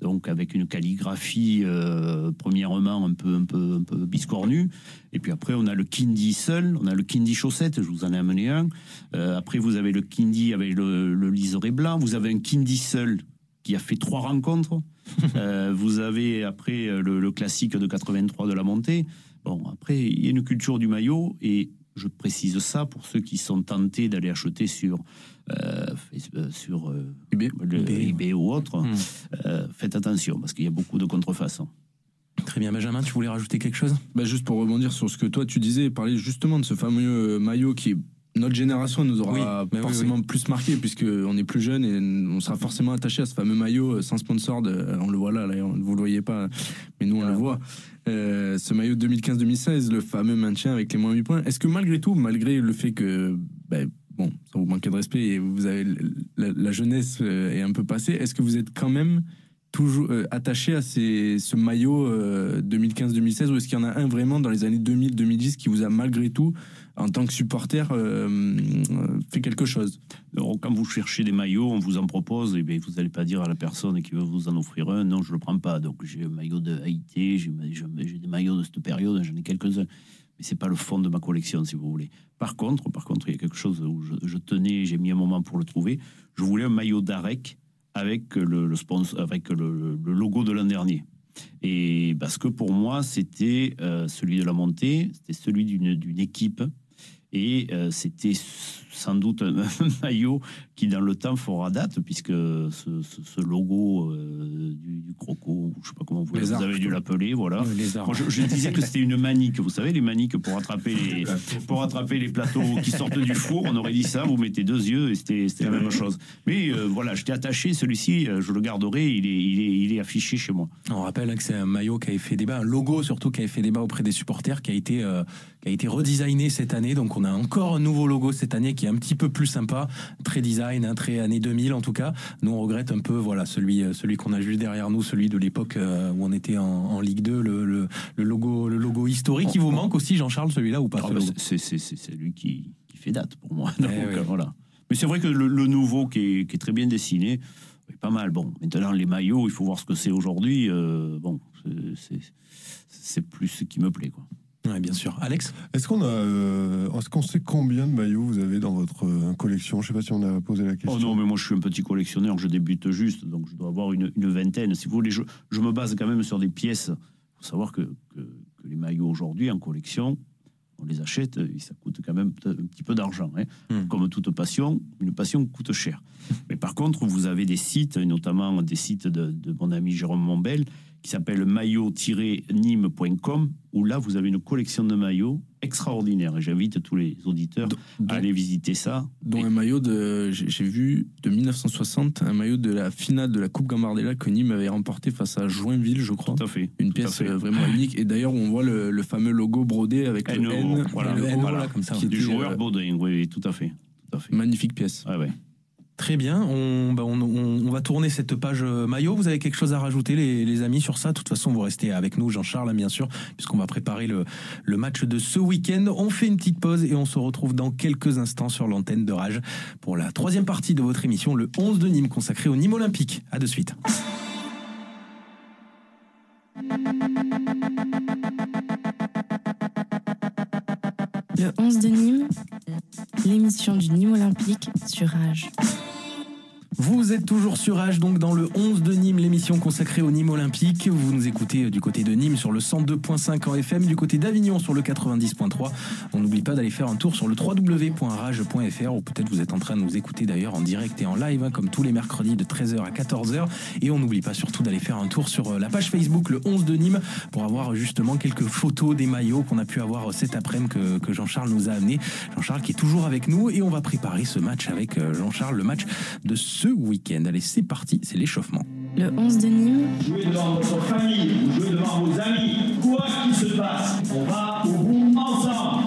Donc avec une calligraphie euh, premièrement un peu, un, peu, un peu biscornue, et puis après on a le Kindy seul, on a le Kindy chaussette, je vous en ai amené un. Euh, après vous avez le Kindy avec le, le liseré blanc, vous avez un Kindy seul qui a fait trois rencontres. Euh, vous avez après euh, le, le classique de 83 de la montée. Bon, après, il y a une culture du maillot et je précise ça pour ceux qui sont tentés d'aller acheter sur, euh, euh, sur euh, le eBay. ou autre. Euh, faites attention parce qu'il y a beaucoup de contrefaçons.
Très bien, Benjamin, tu voulais rajouter quelque chose?
Bah, juste pour rebondir sur ce que toi tu disais, parler justement de ce fameux maillot qui notre génération nous aura
Oui, oui,
forcément
oui.
plus marqué puisque on est plus jeune et on sera forcément attaché à ce fameux maillot euh, sans sponsor. De, on le voit là, là, vous le voyez pas, mais nous on le voit. Euh, ce maillot 2015-2016, le fameux maintien avec les moins 8 points. Est-ce que malgré tout, malgré le fait que ben, bon, ça vous manquait de respect et vous avez la, la jeunesse euh, est un peu passée, est-ce que vous êtes quand même toujours euh, attaché à ces, ce maillot euh, 2015-2016 ou est-ce qu'il y en a un vraiment dans les années 2000-2010 qui vous a malgré tout, en tant que supporter, euh, fait quelque chose
quand vous cherchez des maillots, on vous en propose, et bien, vous n'allez pas dire à la personne qui veut vous en offrir un, non, je ne le prends pas. Donc, j'ai un maillot de Haïti, j'ai des maillots de cette période, j'en ai quelques-uns. Mais c'est pas le fond de ma collection, si vous voulez. Par contre, par contre, il y a quelque chose où je, tenais, j'ai mis un moment pour le trouver. Je voulais un maillot d'Arec avec le, sponsor, avec le, logo de l'an dernier. Et parce que pour moi, c'était euh, celui de la montée, c'était celui d'une équipe. Et euh, c'était sans doute un, un maillot qui, dans le temps, fera date, puisque ce, ce- ce logo euh, du, du croco, je ne sais pas comment vous, avez dû l'appeler, voilà. Moi, je, je disais que c'était une manique, vous savez, les maniques pour attraper les, pour attraper les plateaux qui sortent du four, on aurait dit ça, vous mettez deux yeux et c'était la même chose. Mais euh, voilà, j'étais attaché, celui-ci, euh, je le garderai, il est, il est, il est affiché chez moi.
On rappelle hein, que c'est un maillot qui avait fait débat, un logo surtout qui avait fait débat auprès des supporters, qui a été, euh, qui a été redesigné cette année. Donc on a encore un nouveau logo cette année qui est un petit peu plus sympa, très design, hein, très année 2000 en tout cas. Nous on regrette un peu voilà celui, euh, celui qu'on a juste derrière nous, celui de l'époque euh, où on était en, en Ligue 2, le, le, le logo, le logo historique. Il vous manque aussi Jean-Charles celui-là ou pas
Ah bah, c'est c'est- c'est- c'est lui qui, qui fait date pour moi.
Eh
Donc,
oui.
voilà. Mais c'est vrai que le, le nouveau qui est, qui est très bien dessiné, est pas mal. Bon, maintenant les maillots, il faut voir ce que c'est aujourd'hui. euh, bon, c'est plus ce qui me plaît, quoi.
Ouais, bien sûr. Alex
Est-ce qu'on a, euh, est-ce qu'on sait combien de maillots vous avez dans votre euh, collection? Je sais pas si on a posé la question.
Oh non, mais moi je suis un petit collectionneur, je débute juste, donc je dois avoir une, une vingtaine. Si vous voulez, je, je me base quand même sur des pièces. Il faut savoir que, que, que les maillots aujourd'hui en collection, on les achète et ça coûte quand même un petit peu d'argent. hein.
Hmm.
Comme toute passion, une passion coûte cher. Mais par contre, vous avez des sites, notamment des sites de, de mon ami Jérôme Montbel, qui s'appelle maillot-nîmes.com, où là, vous avez une collection de maillots extraordinaire. Et j'invite tous les auditeurs à aller visiter ça.
Dont un maillot de, j'ai vu, de 1960, un maillot de la finale de la Coupe Gambardella que Nîmes avait remporté face à Joinville, je crois.
Tout à fait.
Une pièce
fait.
euh, vraiment unique. Et d'ailleurs, on voit le, le fameux logo brodé avec le
NO,
N,
voilà,
le O,
voilà,
comme ça.
du
C'était,
joueur
euh,
Baudin, oui, tout à fait. Tout à fait.
Magnifique pièce.
Ouais.
Très bien, on, bah, on, va tourner cette page euh, maillot. Vous avez quelque chose à rajouter, les, amis, sur ça? De toute façon, vous restez avec nous, Jean-Charles, hein, bien sûr, puisqu'on va préparer le, le match de ce week-end. On fait une petite pause et on se retrouve dans quelques instants sur l'antenne de Rage pour la troisième partie de votre émission, le 11 de Nîmes, consacré au Nîmes Olympique. À de suite.
Le 11 de Nîmes, l'émission du Nîmes Olympique sur Rage.
Vous êtes toujours sur H, donc dans le 11 de Nîmes, l'émission consacrée au Nîmes Olympique. Vous nous écoutez euh, du côté de Nîmes sur le 102.5 en FM, du côté d'Avignon sur le 90.3. On n'oublie pas d'aller faire un tour sur le www.rage.fr ou peut-être vous êtes en train de nous écouter d'ailleurs en direct et en live, hein, comme tous les mercredis de 13h à 14h. Et on n'oublie pas surtout d'aller faire un tour sur euh, la page Facebook le 11 de Nîmes pour avoir justement quelques photos des maillots qu'on a pu avoir euh, cet après-midi que, que Jean-Charles nous a amené. Jean-Charles qui est toujours avec nous et on va préparer ce match avec Jean-Charles, le match de ce week-end. Allez, c'est parti, c'est l'échauffement.
Le 11 de Nîmes,
Jouez devant votre famille, vous jouez devant vos amis, quoi qu'il se passe, on va au bout ensemble.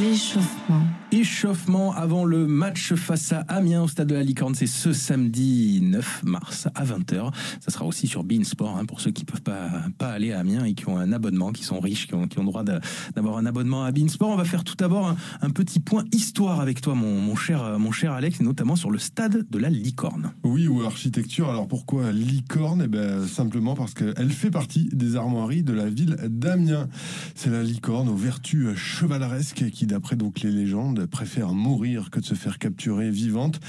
l'échauffement.
Échauffement avant le match face à Amiens au stade de la Licorne, c'est ce samedi 9 mars à 20h. Ça sera aussi sur Beansport hein, pour ceux qui peuvent pas, aller à Amiens et qui ont un abonnement, qui sont riches, qui ont, droit d'avoir un abonnement à Beansport. On va faire tout d'abord un, petit point histoire avec toi, mon, mon cher, mon cher Alex, et notamment sur le stade de la Licorne.
Oui, ou architecture. Alors pourquoi licorne? Eh ben, simplement parce qu'elle fait partie des armoiries de la ville d'Amiens. C'est la licorne aux vertus chevaleresques qui, d'après donc les légendes, préfère mourir que de se faire capturer vivante.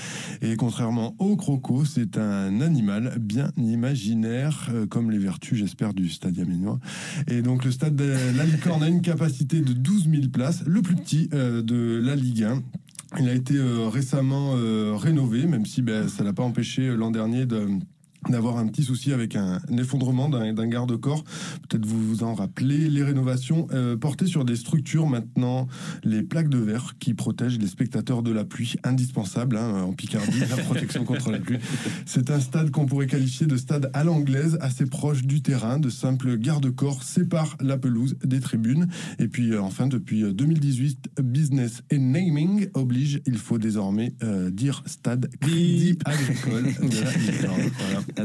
Et contrairement au croco, c'est un animal bien imaginaire, euh, comme les vertus, j'espère, du stade amiénois. Et donc le stade de la licorne a une capacité de 12 000 places, le plus petit euh, de la Ligue 1. Il a été euh, récemment rénové, même si ben, ça l'a pas empêché l'an dernier de d'avoir un petit souci avec un, un effondrement d'un garde-corps. Peut-être vous vous en rappelez, les rénovations euh, portées sur des structures maintenant, les plaques de verre qui protègent les spectateurs de la pluie, indispensable hein, en Picardie, la protection contre la pluie. C'est un stade qu'on pourrait qualifier de stade à l'anglaise, assez proche du terrain, de simples garde-corps séparent la pelouse des tribunes. Et puis euh, enfin, depuis euh, 2018, Business et Naming oblige, il faut désormais euh, dire stade Crédit Agricole de la. Voilà.
Ah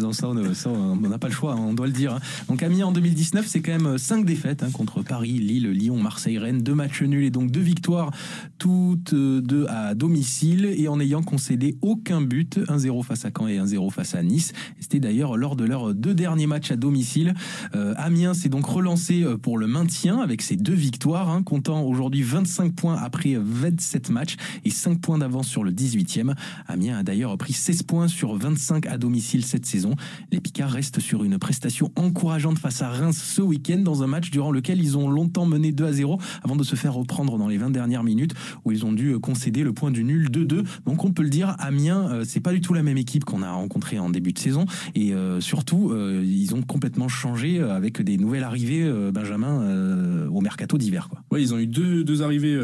on n'a pas le choix, hein, on doit le dire. hein. Donc Amiens en 2019, c'est quand même 5 défaites hein, contre Paris, Lille, Lyon, Marseille, Rennes, deux matchs nuls et donc deux victoires, toutes euh, deux à domicile et en ayant concédé aucun but, 1-0 face à Caen et 1-0 face à Nice. C'était d'ailleurs lors de leurs deux derniers matchs à domicile. Euh, Amiens s'est donc relancé euh, pour le maintien avec ses deux victoires, comptant aujourd'hui 25 points après 27 matchs et 5 points d'avance sur le 18e. Amiens a d'ailleurs pris 16 points sur 25 à domicile cette saison. Les Picards restent sur une prestation encourageante face à Reims ce week-end dans un match durant lequel ils ont longtemps mené 2 à 0 avant de se faire reprendre dans les 20 dernières minutes où ils ont dû euh, concéder le point du nul 2-2. Donc on peut le dire, Amiens, euh, c'est pas du tout la même équipe qu'on a rencontrée en début de saison et euh, surtout ils ont complètement changé avec des nouvelles arrivées, Benjamin, au mercato d'hiver.
Ouais, ils ont eu deux, arrivées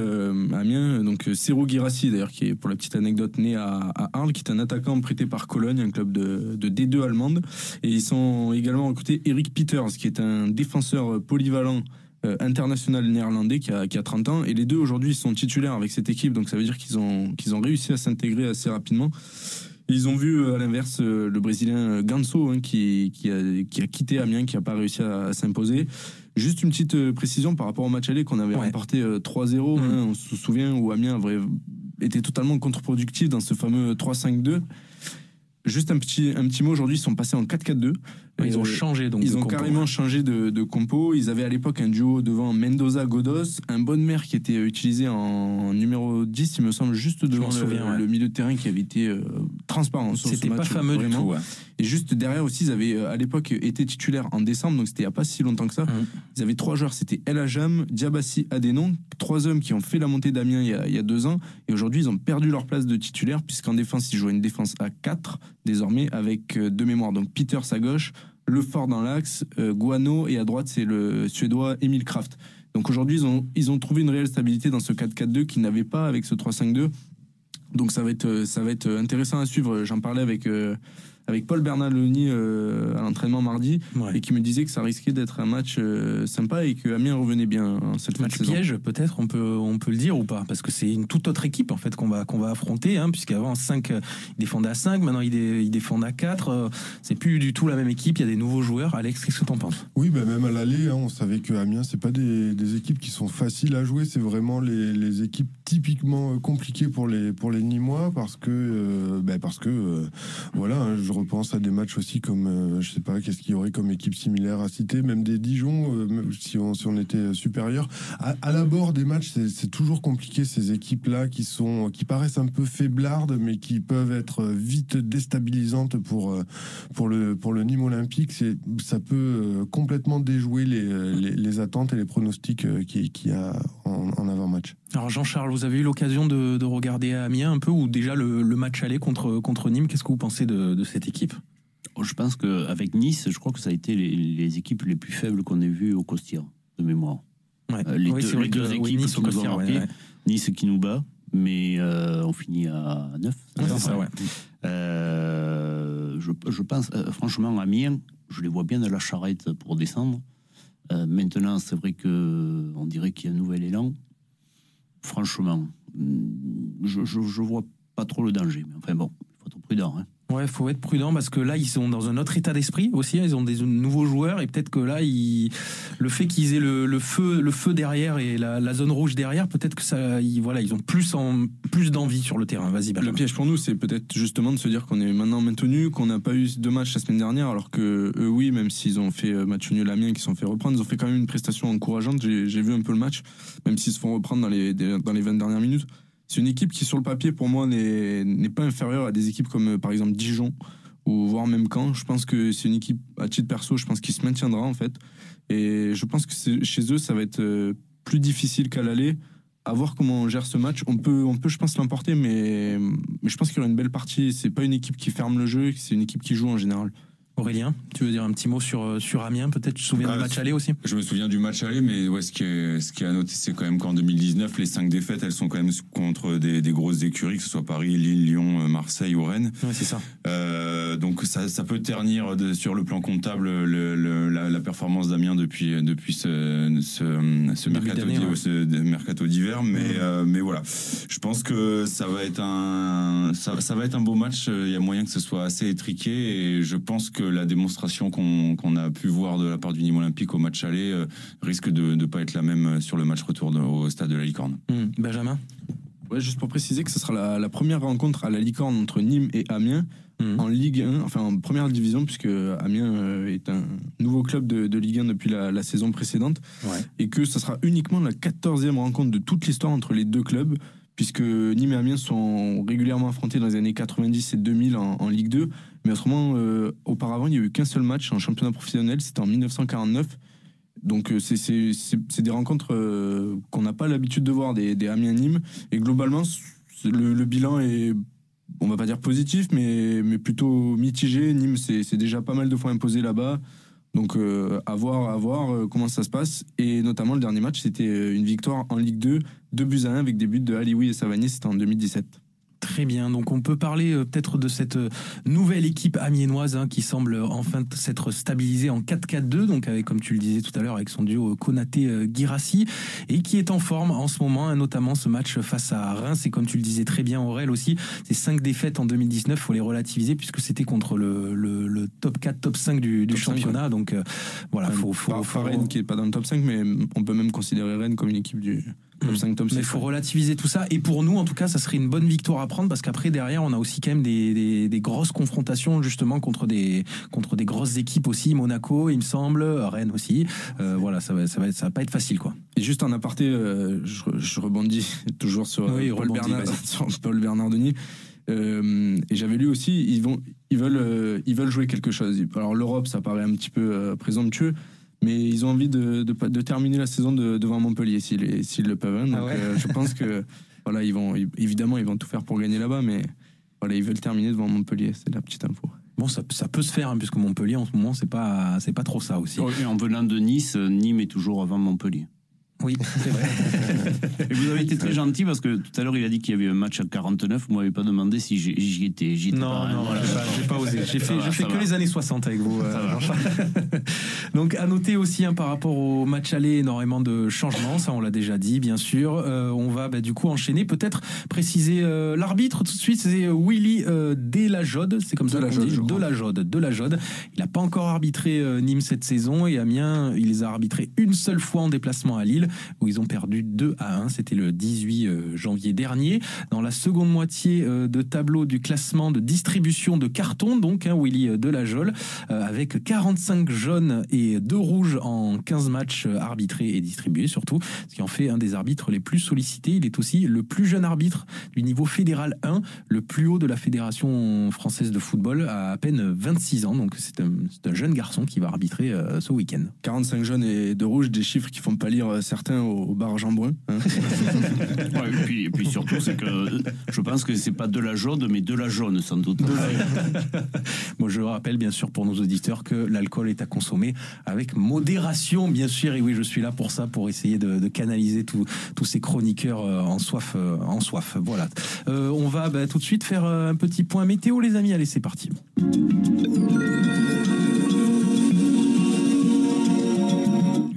à Amiens. Donc Serou Girassi, d'ailleurs, qui est pour la petite anecdote né à, à Arles, qui est un attaquant prêté par Cologne, un club de, de D2 allemande. Et ils sont également recrutés Eric Peters, qui est un défenseur polyvalent. euh, international néerlandais qui a, qui a 30 ans et les deux aujourd'hui sont titulaires avec cette équipe donc ça veut dire qu'ils ont, qu'ils ont réussi à s'intégrer assez rapidement ils ont vu euh, à l'inverse euh, le Brésilien Ganso hein, qui, qui, a, qui a quitté Amiens, qui n'a pas réussi à, à s'imposer. Juste une petite précision par rapport au match aller qu'on avait remporté euh, 3-0. hein, on se souvient où Amiens avait été totalement contre-productif dans ce fameux 3-5-2. Juste un petit, un petit mot, aujourd'hui ils sont passés en 4-4-2.
Ils ont
Euh,
changé, donc,
Ils ont
compo.
carrément changé de, de compo. Ils avaient à l'époque un duo devant Mendoza-Godos, un bonne mère qui était utilisé en numéro 10, il me semble, juste devant le,
souviens, ouais.
le milieu de terrain qui avait été euh, transparent.
C'était pas
match,
fameux du tout, ouais.
Et juste derrière aussi, ils avaient euh, à l'époque été titulaires en décembre, donc c'était il n'y a pas si longtemps que ça. Ils avaient trois joueurs, c'était El Ajam, Diabassi, Adenon, trois hommes qui ont fait la montée d'Amiens il, y a- il y a deux ans. Et aujourd'hui, ils ont perdu leur place de titulaire, puisqu'en défense, ils jouaient une défense à 4 désormais, avec euh, deux mémoires. Donc Peters à gauche, Lefort dans l'axe, euh, Guano et à droite c'est le suédois Emil Kraft. Donc aujourd'hui ils ont, ils ont trouvé une réelle stabilité dans ce 4-4-2 qu'ils n'avaient pas avec ce 3-5-2. Donc ça va être, ça va être intéressant à suivre. J'en parlais avec, euh, avec Paul Bernaloni euh, à l'entraînement mardi et qui me disait que ça risquait d'être un match euh, sympa et que Amiens revenait bien en cette fin de
Match
saison.
piège, peut-être, on peut, on peut le dire ou pas? Parce que c'est une toute autre équipe en fait qu'on va, qu'on va affronter, hein, puisqu'avant 5, ils défendaient à 5, maintenant ils, dé- ils défendent à 4. euh, c'est plus du tout la même équipe, il y a des nouveaux joueurs. Alex, qu'est-ce que t'en penses?
Oui, bah même à l'aller, hein, on savait que Amiens, c'est pas des, des équipes qui sont faciles à jouer. C'est vraiment les, les équipes typiquement euh, compliquées pour les pour les Nîmois parce que euh, bah, parce que euh, voilà, hein, je repense à des matchs aussi comme euh, je sais pas qu'est-ce qu'il y aurait comme équipe similaire à citer, même des Dijon euh, si on était euh, supérieur. À, à l'abord des matchs, c'est toujours compliqué ces équipes là qui sont qui paraissent un peu faiblardes mais qui peuvent être vite déstabilisantes pour euh, pour le pour le Nîmes olympique. C'est ça peut euh, complètement déjouer les, euh, les, attentes et les pronostics euh, qui qu'il y a en avant-match.
Alors Jean-Charles, vous avez eu l'occasion de, de regarder Amiens un peu, ou déjà le, le match aller contre, contre Nîmes, qu'est-ce que vous pensez de, de cette équipe?
Je pense qu'avec Nice, je crois que ça a été les, les équipes les plus faibles qu'on ait vues au Costière, de mémoire. Euh, les
Oui,
deux, les deux
oui,
équipes
Nice
qui nous ont
Costière, ouais,
marqué,
ouais.
Nice qui nous bat, mais euh, on finit à 9.
Ouais, c'est ça, ouais.
Euh, je, je pense, franchement, Amiens, je les vois bien dans la charrette pour descendre. Maintenant, c'est vrai que on dirait qu'il y a un nouvel élan. Franchement, hum, je, je vois pas trop le danger. Mais enfin bon, il faut être prudent. Hein.
Ouais, faut être prudent parce que là, ils sont dans un autre état d'esprit aussi. Ils ont des nouveaux joueurs et peut-être que là, le fait qu'ils aient le, feu, derrière et la, zone rouge derrière, peut-être que ils, ont plus en plus d'envie sur le terrain. Vas-y,
Le piège pour nous, c'est peut-être justement de se dire qu'on est maintenant maintenu, qu'on n'a pas eu deux matchs la semaine dernière, alors que eux, oui, même s'ils ont fait euh, match nul à Amiens, qui se sont fait reprendre, ils ont fait quand même une prestation encourageante. J'ai vu un peu le match, même s'ils se font reprendre dans les, dans les 20 dernières minutes. C'est une équipe qui, sur le papier, pour moi, n'est pas inférieure à des équipes comme, euh, par exemple, Dijon, ou voire même Caen. Je pense que c'est une équipe, à titre perso, je pense qu'il se maintiendra, en fait. Et je pense que chez eux, ça va être euh, plus difficile qu'à l'aller. À voir comment on gère ce match. On peut, on peut je pense, l'emporter, mais, mais je pense qu'il y aura une belle partie. C'est pas une équipe qui ferme le jeu, c'est une équipe qui joue en général.
Aurélien, tu veux dire un petit mot sur, euh, sur Amiens Peut-être? Tu te souviens
Ah,
du match
c'est-
aller aussi?
Je me souviens du match aller, mais ouais, ce qui est, ce qui est à noter, c'est quand même qu'en 2019, les cinq défaites, elles sont quand même contre des, des grosses écuries, que ce soit Paris, Lille, Lyon, euh, Marseille ou Rennes.
Ouais, c'est ça.
Euh, donc ça, ça peut ternir de- sur le plan comptable le- le- la, la performance d'Amiens depuis, depuis ce, ce, mercato
ouais.
mercato d'hiver. Mais, euh, mais voilà, je pense que ça va être un, ça, ça va être un beau match. Il y a moyen que ce soit assez étriqué et je pense que la démonstration qu'on a pu voir de la part du Nîmes Olympique au match aller euh, risque de ne pas être la même sur le match retour de- au stade de la Licorne.
Hum, Benjamin?
Ouais, juste pour préciser que ce sera la, la première rencontre à la Licorne entre Nîmes et Amiens en Ligue 1, enfin en première division, puisque Amiens euh, est un nouveau club de, de Ligue 1 depuis la, la saison précédente, et que ce sera uniquement la 14e rencontre de toute l'histoire entre les deux clubs, puisque Nîmes et Amiens sont régulièrement affrontés dans les années 90 et 2000 en, en Ligue 2, mais autrement, euh, auparavant, il n'y a eu qu'un seul match en championnat professionnel, c'était en 1949. Donc euh, c'est- des rencontres euh, qu'on n'a pas l'habitude de voir, des, des Amiens-Nîmes. Et globalement, le, bilan est, on va pas dire positif, mais, plutôt mitigé. Nîmes, c'est déjà pas mal de fois imposé là-bas. Donc à voir, à voir comment ça se passe. Et notamment le dernier match, c'était une victoire en Ligue 2, 2 buts à 1 avec des buts de Alioui et Savanier, c'était en 2017.
Très bien, donc on peut parler euh, peut-être de cette euh, nouvelle équipe amiénoise hein, qui semble enfin s'être stabilisée en 4-4-2, donc avec, comme tu le disais tout à l'heure, avec son duo euh, Konaté-Girassi, et qui est en forme en ce moment, hein, notamment ce match face à Reims, et comme tu le disais très bien Aurel aussi, ces cinq défaites en 2019, faut les relativiser puisque c'était contre le, le- le top 4, top 5 du, du
Top 5,
championnat, donc euh, voilà, faut, faut, faut-
pas Rennes qui est pas dans le top 5, mais on peut même considérer Rennes comme une équipe du top 5, top 6.
Mais il faut relativiser tout ça. Et pour nous, en tout cas, ça serait une bonne victoire à prendre parce qu'après, derrière, on a aussi quand même des, des- des grosses confrontations justement contre des, contre des grosses équipes aussi. Monaco, il me semble, Rennes aussi. Euh, voilà, ça va, ça, va, être- ça va pas être facile, quoi.
Et juste en aparté, euh, je, je rebondis toujours sur, euh,
Oui,
Paul,
rebondis,
Bernard, sur Paul Bernardoni. Euh, et j'avais lu aussi, ils, vont, ils, veulent, ils veulent jouer quelque chose. Alors l'Europe, ça paraît un petit peu présomptueux, mais ils ont envie de, de, de terminer la saison de- devant Montpellier s'ils le peuvent. hein. Donc
Ah ouais.
euh, je pense que, voilà, ils vont, évidemment, ils vont tout faire pour gagner là-bas, mais voilà, ils veulent terminer devant Montpellier, c'est la petite info.
Bon, ça, ça peut se faire, hein, puisque Montpellier, en ce moment, c'est pas, c'est pas trop ça aussi.
Et en venant de Nice, Nîmes est toujours avant Montpellier.
Oui, c'est vrai.
Et vous avez été très gentil parce que tout à l'heure il a dit qu'il y avait un match à 49. Vous m'avez pas demandé si j'y étais.
Non,
pas, hein,
non,
voilà.
j'ai pas, osé. J'ai fait,
va,
fait que
va.
les années 60 avec vous. euh. Donc, à noter aussi hein, par rapport au match aller, énormément de changements. Ça, on l'a déjà dit, bien sûr. Euh, on va bah, du coup enchaîner. Peut-être préciser euh, l'arbitre tout de suite. C'est euh, Willy euh, Delajode. C'est comme ça qu'on dit. Delajode. Delajode. Il n'a pas encore arbitré euh, Nîmes cette saison et Amiens, il les a arbitrés une seule fois en déplacement à Lille où ils ont perdu 2 à 1. C'était le 18 euh, janvier dernier. Dans la seconde moitié euh, de tableau du classement de distribution de cartons, donc hein, Willy euh, Delajole, euh, avec 45 jaunes et 2 rouges en 15 matchs arbitrés et distribués surtout, ce qui en fait un des arbitres les plus sollicités. Il est aussi le plus jeune arbitre du niveau fédéral 1, le plus haut de la Fédération française de football, à à peine 26 ans. Donc c'est un, jeune garçon qui va arbitrer ce week-end.
45 jaunes et de rouges, des chiffres qui font pâlir euh, au, au bar Jean Brun. hein.
Ouais, et, puis, et puis surtout, c'est que je pense que c'est pas de la jaune, mais de la jaune sans doute.
Bon, je rappelle bien sûr pour nos auditeurs que l'alcool est à consommer avec modération, bien sûr. Et oui, je suis là pour ça, pour essayer de, de canaliser tous ces chroniqueurs euh, en soif, euh, en soif. Voilà. Euh, on va bah, tout de suite faire un petit point météo, les amis. Allez, c'est parti.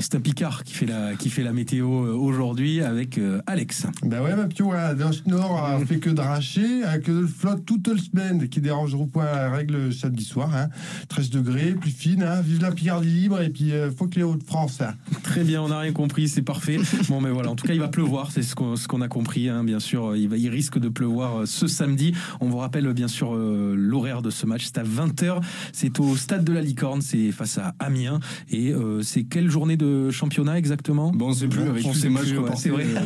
C'est un Picard qui fait la, qui fait la météo euh, aujourd'hui avec euh, Alex.
Ben ouais, ma petite, ouais, nord, on fait que de racher, hein, que de flotte toute la semaine, qui dérange au point à la règle samedi soir. Hein. 13 degrés, plus fine, hein. vive la Picardie libre, et puis euh, faut que les Hauts-de-France. Hein.
Très bien, on n'a rien compris, c'est parfait. Bon, mais voilà, en tout cas, il va pleuvoir, c'est ce qu'on ce qu'on a compris, hein, bien sûr. Il, va, il risque de pleuvoir euh, ce samedi. On vous rappelle, bien sûr, euh, l'horaire de ce match. C'est à 20h. C'est au stade de la Licorne, c'est face à Amiens. Et euh, c'est quelle journée de championnat exactement
Bon, on sait plus, avec
On
tous
sait
ces matchs
ouais,
reportés,
c'est vrai.
euh,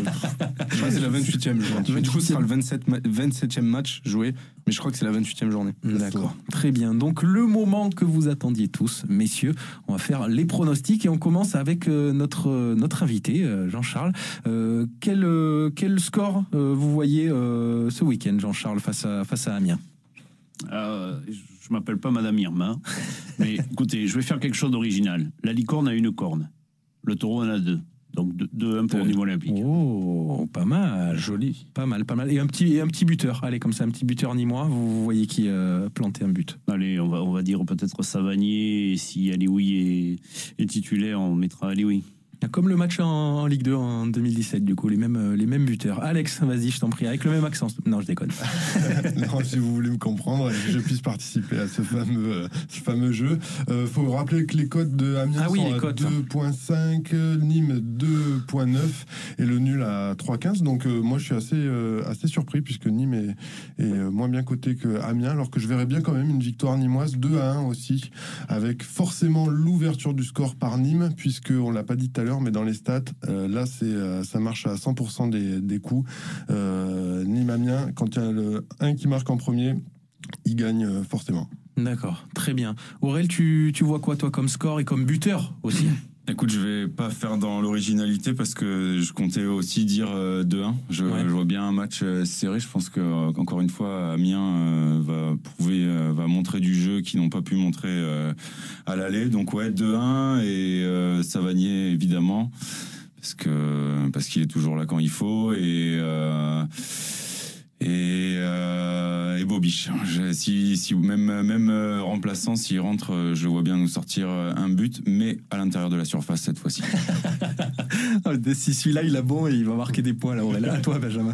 je crois que c'est la 28e journée. Du coup, ce sera le 27, ma- 27e match joué, mais je crois que c'est la 28e journée.
D'accord, très bien. Donc le moment que vous attendiez tous, messieurs, on va faire les pronostics et on commence avec euh, notre euh, notre invité euh, Jean-Charles. Euh, quel euh, quel score euh, vous voyez euh, ce week-end, Jean-Charles, face à face à Amiens?
Euh, je m'appelle pas Madame Irma, mais écoutez, je vais faire quelque chose d'original. La licorne a une corne, le taureau en a deux. Donc 2-1 pour Nîmes Olympique.
Oh, pas mal, joli, pas mal, pas mal. Et un petit et un petit buteur. Allez, comme ça, un petit buteur nîmois. Vous, vous voyez qui euh, planter un but.
Allez, on va, on va dire peut-être Savanier. Et si Alioui est, est titulaire, on mettra Alioui.
Comme le match en, en Ligue 2 en 2017, du coup, les mêmes, euh, les mêmes buteurs. Alex, vas-y, je t'en prie, avec le même accent. Non, je déconne.
non, si vous voulez me comprendre je puisse participer à ce fameux, euh, ce fameux jeu, euh, faut rappeler que les codes de Amiens
Ah oui,
sont à
cotes.
2.5, euh, Nîmes 2.9 et le nul à 3.15. Donc euh, moi, je suis assez, euh, assez surpris puisque Nîmes est, est, moins bien coté que Amiens, alors que je verrais bien quand même une victoire nîmoise 2 à 1 aussi, avec forcément l'ouverture du score par Nîmes, puisque on l'a pas dit tout à l'heure, mais dans les stats, euh, là, c'est euh, ça marche à 100% des, des coups. Euh, Nîmes-Amiens, quand il y a le 1 qui marque en premier, il gagne euh, forcément.
D'accord, très bien. Aurel, tu vois quoi, toi, comme score et comme buteur aussi?
Écoute, je vais pas faire dans l'originalité parce que je comptais aussi dire euh, 2-1. Je,
Ouais.
je vois bien un match euh, serré. Je pense que euh, encore une fois, Amiens euh, va prouver, euh, va montrer du jeu qu'ils n'ont pas pu montrer euh, à l'aller. Donc ouais, 2-1 et euh, Savanier évidemment parce que parce qu'il est toujours là quand il faut et euh, et, euh, et Bobiche. Je- si, si même même euh, remplaçant, s'il rentre, euh, je vois bien nous sortir euh, un but, mais à l'intérieur de la surface cette fois-ci.
Ah, Si celui-là, il a bon, il va marquer des points, là, Aurel. À toi, Benjamin.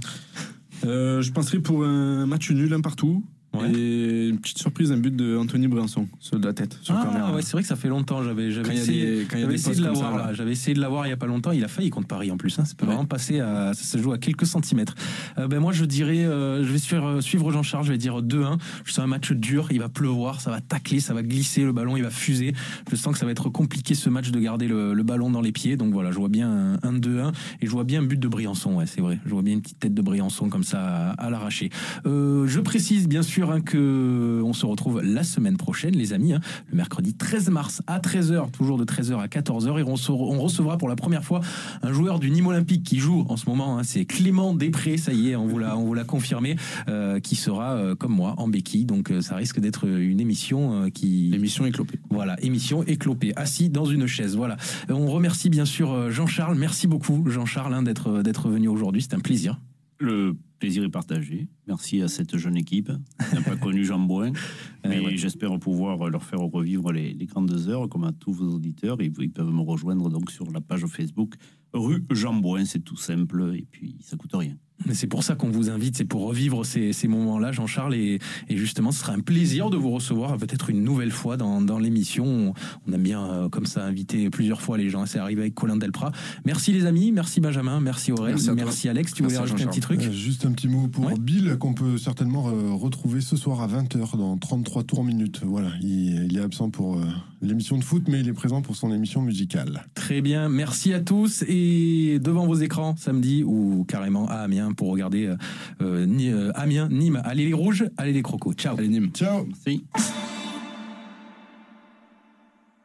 Euh, je penserais pour un match nul, un partout. Et une petite surprise, un but de Anthony Briançon, de la tête, sur corner.
Ah, ouais, c'est vrai que ça fait longtemps. J'avais, essayé, essayé de l'avoir. J'avais essayé de l'avoir il y a pas longtemps. Il a failli contre Paris en plus. Hein. Ça peut vraiment passer à, ça se joue à quelques centimètres. Euh, ben moi, je dirais, euh, je vais suivre, suivre Jean-Charles. Je vais dire 2-1. Je sens un match dur. Il va pleuvoir, ça va tacler, ça va glisser le ballon, il va fuser. Je sens que ça va être compliqué ce match de garder le, le ballon dans les pieds. Donc voilà, je vois bien un, un 2-1 et je vois bien un but de Briançon. Ouais, c'est vrai. Je vois bien une petite tête de Briançon comme ça à, à l'arraché. Euh, je précise bien sûr sûr hein, que on se retrouve la semaine prochaine, les amis, hein, le mercredi 13 mars à 13h, toujours de 13h à 14h, et on, se- on recevra pour la première fois un joueur du Nîmes Olympique qui joue en ce moment. hein, c'est Clément Després, ça y est, on vous l'a, on vous l'a confirmé, euh, qui sera euh, comme moi en béquille. Donc euh, ça risque d'être une émission euh, qui
Émission éclopée.
voilà, émission éclopée, assis dans une chaise. Voilà. On remercie bien sûr Jean-Charles. Merci beaucoup, Jean-Charles, hein, d'être d'être venu aujourd'hui. C'est un plaisir.
Le plaisir est partagé. Merci à cette jeune équipe. qui n'a pas connu Jean Bouin, mais j'espère pouvoir leur faire revivre les, les grandes heures, comme à tous vos auditeurs. Et ils peuvent me rejoindre donc sur la page Facebook rue Jean Bouin. C'est tout simple et puis ça coûte rien.
Mais C'est pour ça qu'on vous invite, c'est pour revivre ces, ces moments-là, Jean-Charles. Et, et justement, ce sera un plaisir de vous recevoir peut-être une nouvelle fois dans, dans l'émission. On, on aime bien, euh, comme ça, inviter plusieurs fois les gens. C'est arrivé avec Colin Delprat. Merci les amis, merci Benjamin, merci Aurel,
Merci.
Alex. Tu
Merci
voulais rajouter un petit truc
Euh, Juste un petit mot pour Bill qu'on peut certainement euh, retrouver ce soir à 20h dans 33 tours minutes. Voilà, il, il est absent pour euh, l'émission de foot, mais il est présent pour son émission musicale.
Très bien, merci à tous et devant vos écrans samedi ou carrément à Amiens pour regarder euh, euh, Ni- euh, Amiens, Nîmes, allez les rouges, allez les crocos. Ciao.
Allez Nîmes.
Ciao.
Merci.